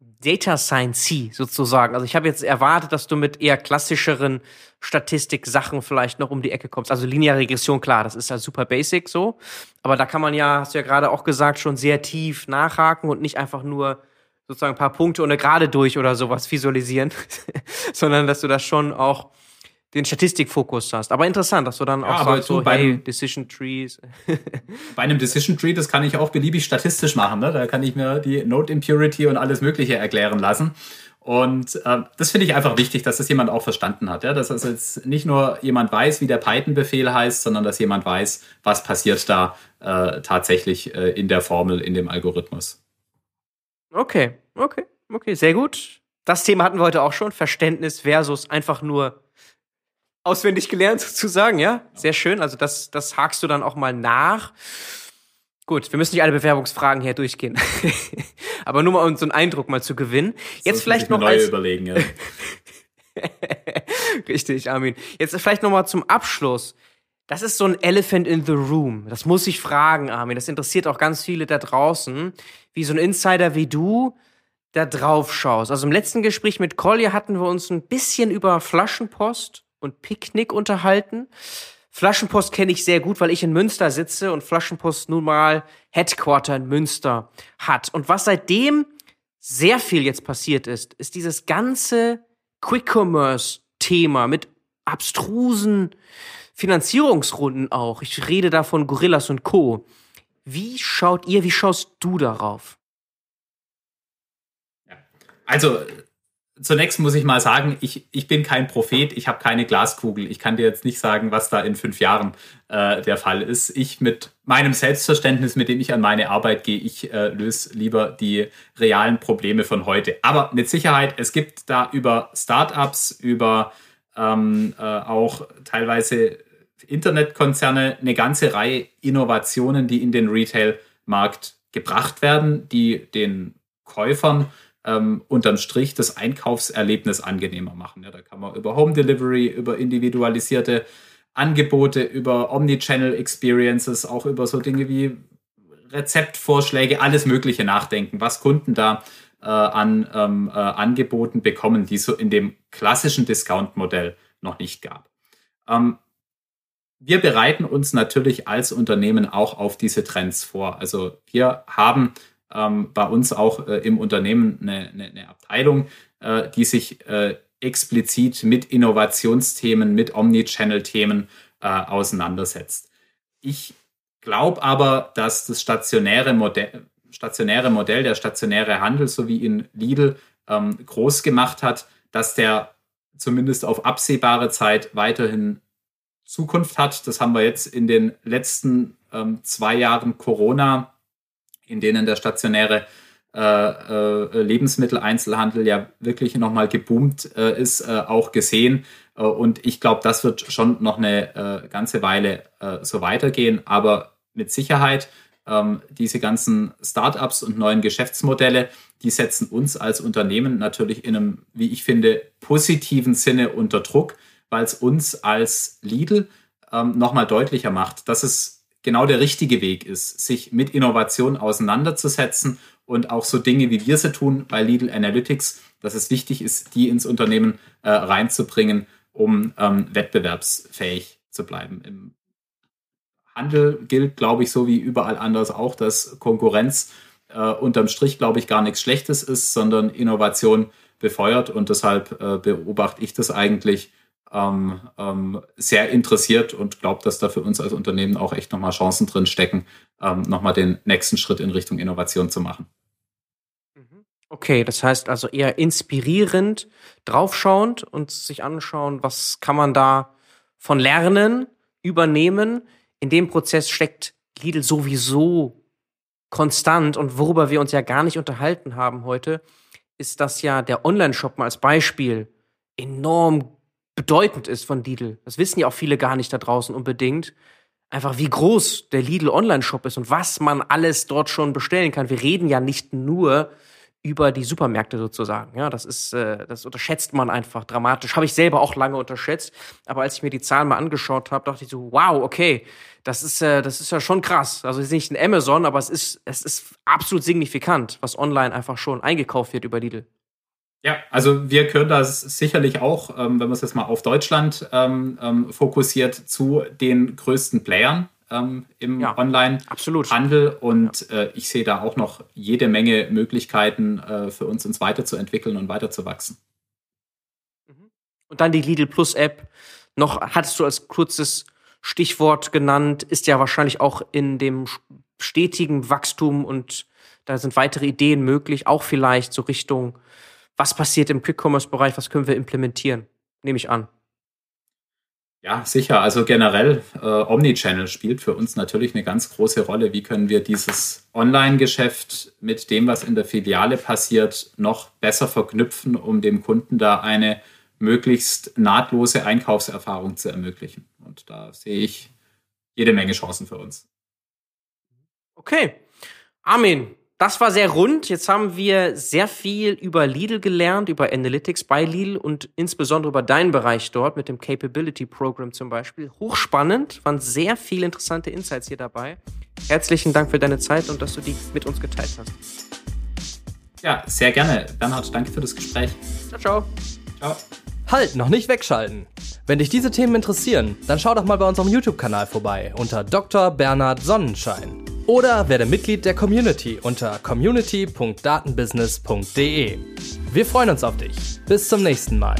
[SPEAKER 2] Data Science sozusagen. Also ich habe jetzt erwartet, dass du mit eher klassischeren Statistik-Sachen vielleicht noch um die Ecke kommst. Also lineare Regression, klar, das ist ja super basic so. Aber da kann man ja, hast du ja gerade auch gesagt, schon sehr tief nachhaken und nicht einfach nur sozusagen ein paar Punkte eine Gerade durch oder sowas visualisieren, sondern dass du das schon auch den Statistikfokus hast. Aber interessant, dass du dann auch ja, sagst, so, hey, einem, Decision Trees.
[SPEAKER 3] bei einem Decision Tree, das kann ich auch beliebig statistisch machen. Ne? Da kann ich mir die Node Impurity und alles Mögliche erklären lassen. Und äh, das finde ich einfach wichtig, dass das jemand auch verstanden hat. Ja? Dass also jetzt nicht nur jemand weiß, wie der Python-Befehl heißt, sondern dass jemand weiß, was passiert da äh, tatsächlich äh, in der Formel, in dem Algorithmus.
[SPEAKER 2] Okay, okay, okay, sehr gut. Das Thema hatten wir heute auch schon. Verständnis versus einfach nur auswendig gelernt sozusagen, ja? Sehr schön. Also das, das hakst du dann auch mal nach. Gut, wir müssen nicht alle Bewerbungsfragen hier durchgehen. Aber nur mal um so einen Eindruck mal zu gewinnen. Jetzt vielleicht noch
[SPEAKER 3] als überlegen, ja.
[SPEAKER 2] Richtig, Armin. Jetzt vielleicht noch mal zum Abschluss. Das ist so ein Elephant in the Room. Das muss ich fragen, Armin. Das interessiert auch ganz viele da draußen, wie so ein Insider wie du da drauf schaust. Also im letzten Gespräch mit Collier hatten wir uns ein bisschen über Flaschenpost und Picknick unterhalten. Flaschenpost kenne ich sehr gut, weil ich in Münster sitze und Flaschenpost nun mal Headquarter in Münster hat. Und was seitdem sehr viel jetzt passiert ist, ist dieses ganze Quick Commerce Thema mit abstrusen Finanzierungsrunden auch. Ich rede da von Gorillas und Co. Wie schaut ihr, wie schaust du darauf?
[SPEAKER 3] Also zunächst muss ich mal sagen, ich, ich bin kein Prophet, ich habe keine Glaskugel. Ich kann dir jetzt nicht sagen, was da in fünf Jahren äh, der Fall ist. Ich mit meinem Selbstverständnis, mit dem ich an meine Arbeit gehe, ich äh, löse lieber die realen Probleme von heute. Aber mit Sicherheit, es gibt da über Startups, über ähm, äh, auch teilweise Internetkonzerne eine ganze Reihe Innovationen, die in den Retail-Markt gebracht werden, die den Käufern ähm, unterm Strich das Einkaufserlebnis angenehmer machen. Ja, da kann man über Home Delivery, über individualisierte Angebote, über Omnichannel Experiences, auch über so Dinge wie Rezeptvorschläge, alles Mögliche nachdenken, was Kunden da äh, an ähm, äh, Angeboten bekommen, die so in dem klassischen Discount-Modell noch nicht gab. Ähm, wir bereiten uns natürlich als Unternehmen auch auf diese Trends vor. Also wir haben ähm, bei uns auch äh, im Unternehmen eine, eine, eine Abteilung, äh, die sich äh, explizit mit Innovationsthemen, mit Omnichannel-Themen äh, auseinandersetzt. Ich glaube aber, dass das stationäre Modell, stationäre Modell, der stationäre Handel, so wie ihn Lidl ähm, groß gemacht hat, dass der zumindest auf absehbare Zeit weiterhin Zukunft hat. Das haben wir jetzt in den letzten ähm, zwei Jahren Corona in denen der stationäre äh, äh, Lebensmitteleinzelhandel ja wirklich nochmal geboomt äh, ist, auch gesehen. Und ich glaube, das wird schon noch eine ganze Weile so weitergehen. Aber mit Sicherheit, ähm, diese ganzen Startups und neuen Geschäftsmodelle, die setzen uns als Unternehmen natürlich in einem, wie ich finde, positiven Sinne unter Druck, weil es uns als Lidl ähm, nochmal deutlicher macht, dass es genau der richtige Weg ist, sich mit Innovation auseinanderzusetzen und auch so Dinge, wie wir sie tun bei Lidl Analytics, dass es wichtig ist, die ins Unternehmen äh, reinzubringen, um ähm, wettbewerbsfähig zu bleiben im Handel gilt, glaube ich, so wie überall anders auch, dass Konkurrenz äh, unterm Strich, glaube ich, gar nichts Schlechtes ist, sondern Innovation befeuert. Und deshalb äh, beobachte ich das eigentlich ähm, ähm, sehr interessiert und glaube, dass da für uns als Unternehmen auch echt nochmal Chancen drin stecken, ähm, nochmal den nächsten Schritt in Richtung Innovation zu machen.
[SPEAKER 2] Mhm. Okay, das heißt also eher inspirierend, draufschauend und sich anschauen, was kann man da von lernen, übernehmen. In dem Prozess steckt Lidl sowieso konstant und worüber wir uns ja gar nicht unterhalten haben heute, ist, dass ja der Online-Shop mal als Beispiel enorm bedeutend ist von Lidl. Das wissen ja auch viele gar nicht da draußen unbedingt. Einfach wie groß der Lidl Online-Shop ist und was man alles dort schon bestellen kann. Wir reden ja nicht nur über die Supermärkte sozusagen. Ja, das ist, äh, das unterschätzt man einfach dramatisch. Habe ich selber auch lange unterschätzt. Aber als ich mir die Zahlen mal angeschaut habe, dachte ich so, wow, okay, das ist, äh, das ist ja schon krass. Also es ist nicht ein Amazon, aber es ist, es ist absolut signifikant, was online einfach schon eingekauft wird über Lidl.
[SPEAKER 3] Ja, also wir können das sicherlich auch, ähm, wenn man es jetzt mal auf Deutschland ähm, ähm, fokussiert, zu den größten Playern ähm, im ja, Online-Handel. Und ja. äh, ich sehe da auch noch jede Menge Möglichkeiten äh, für uns, uns weiterzuentwickeln und weiterzuwachsen.
[SPEAKER 2] Mhm. Und dann die Lidl Plus App. Noch hattest du als kurzes Stichwort genannt, ist ja wahrscheinlich auch in dem stetigen Wachstum und da sind weitere Ideen möglich, auch vielleicht so Richtung was passiert im Quick-Commerce-Bereich, was können wir implementieren, nehme ich an.
[SPEAKER 3] Ja, sicher. Also generell, äh, Omnichannel spielt für uns natürlich eine ganz große Rolle. Wie können wir dieses Online-Geschäft mit dem, was in der Filiale passiert, noch besser verknüpfen, um dem Kunden da eine möglichst nahtlose Einkaufserfahrung zu ermöglichen? Und da sehe ich jede Menge Chancen für uns.
[SPEAKER 2] Okay. Armin, das war sehr rund. Jetzt haben wir sehr viel über Lidl gelernt, über Analytics bei Lidl und insbesondere über deinen Bereich dort mit dem Capability Program zum Beispiel. Hochspannend, waren sehr viele interessante Insights hier dabei. Herzlichen Dank für deine Zeit und dass du die mit uns geteilt hast.
[SPEAKER 3] Ja, sehr gerne. Bernhard, danke für das Gespräch.
[SPEAKER 2] Ciao, ciao. Ciao.
[SPEAKER 1] Halt, noch nicht wegschalten. Wenn dich diese Themen interessieren, dann schau doch mal bei unserem YouTube-Kanal vorbei unter Dr. Bernhard Sonnenschein. Oder werde Mitglied der Community unter community.datenbusiness.de. Wir freuen uns auf dich. Bis zum nächsten Mal.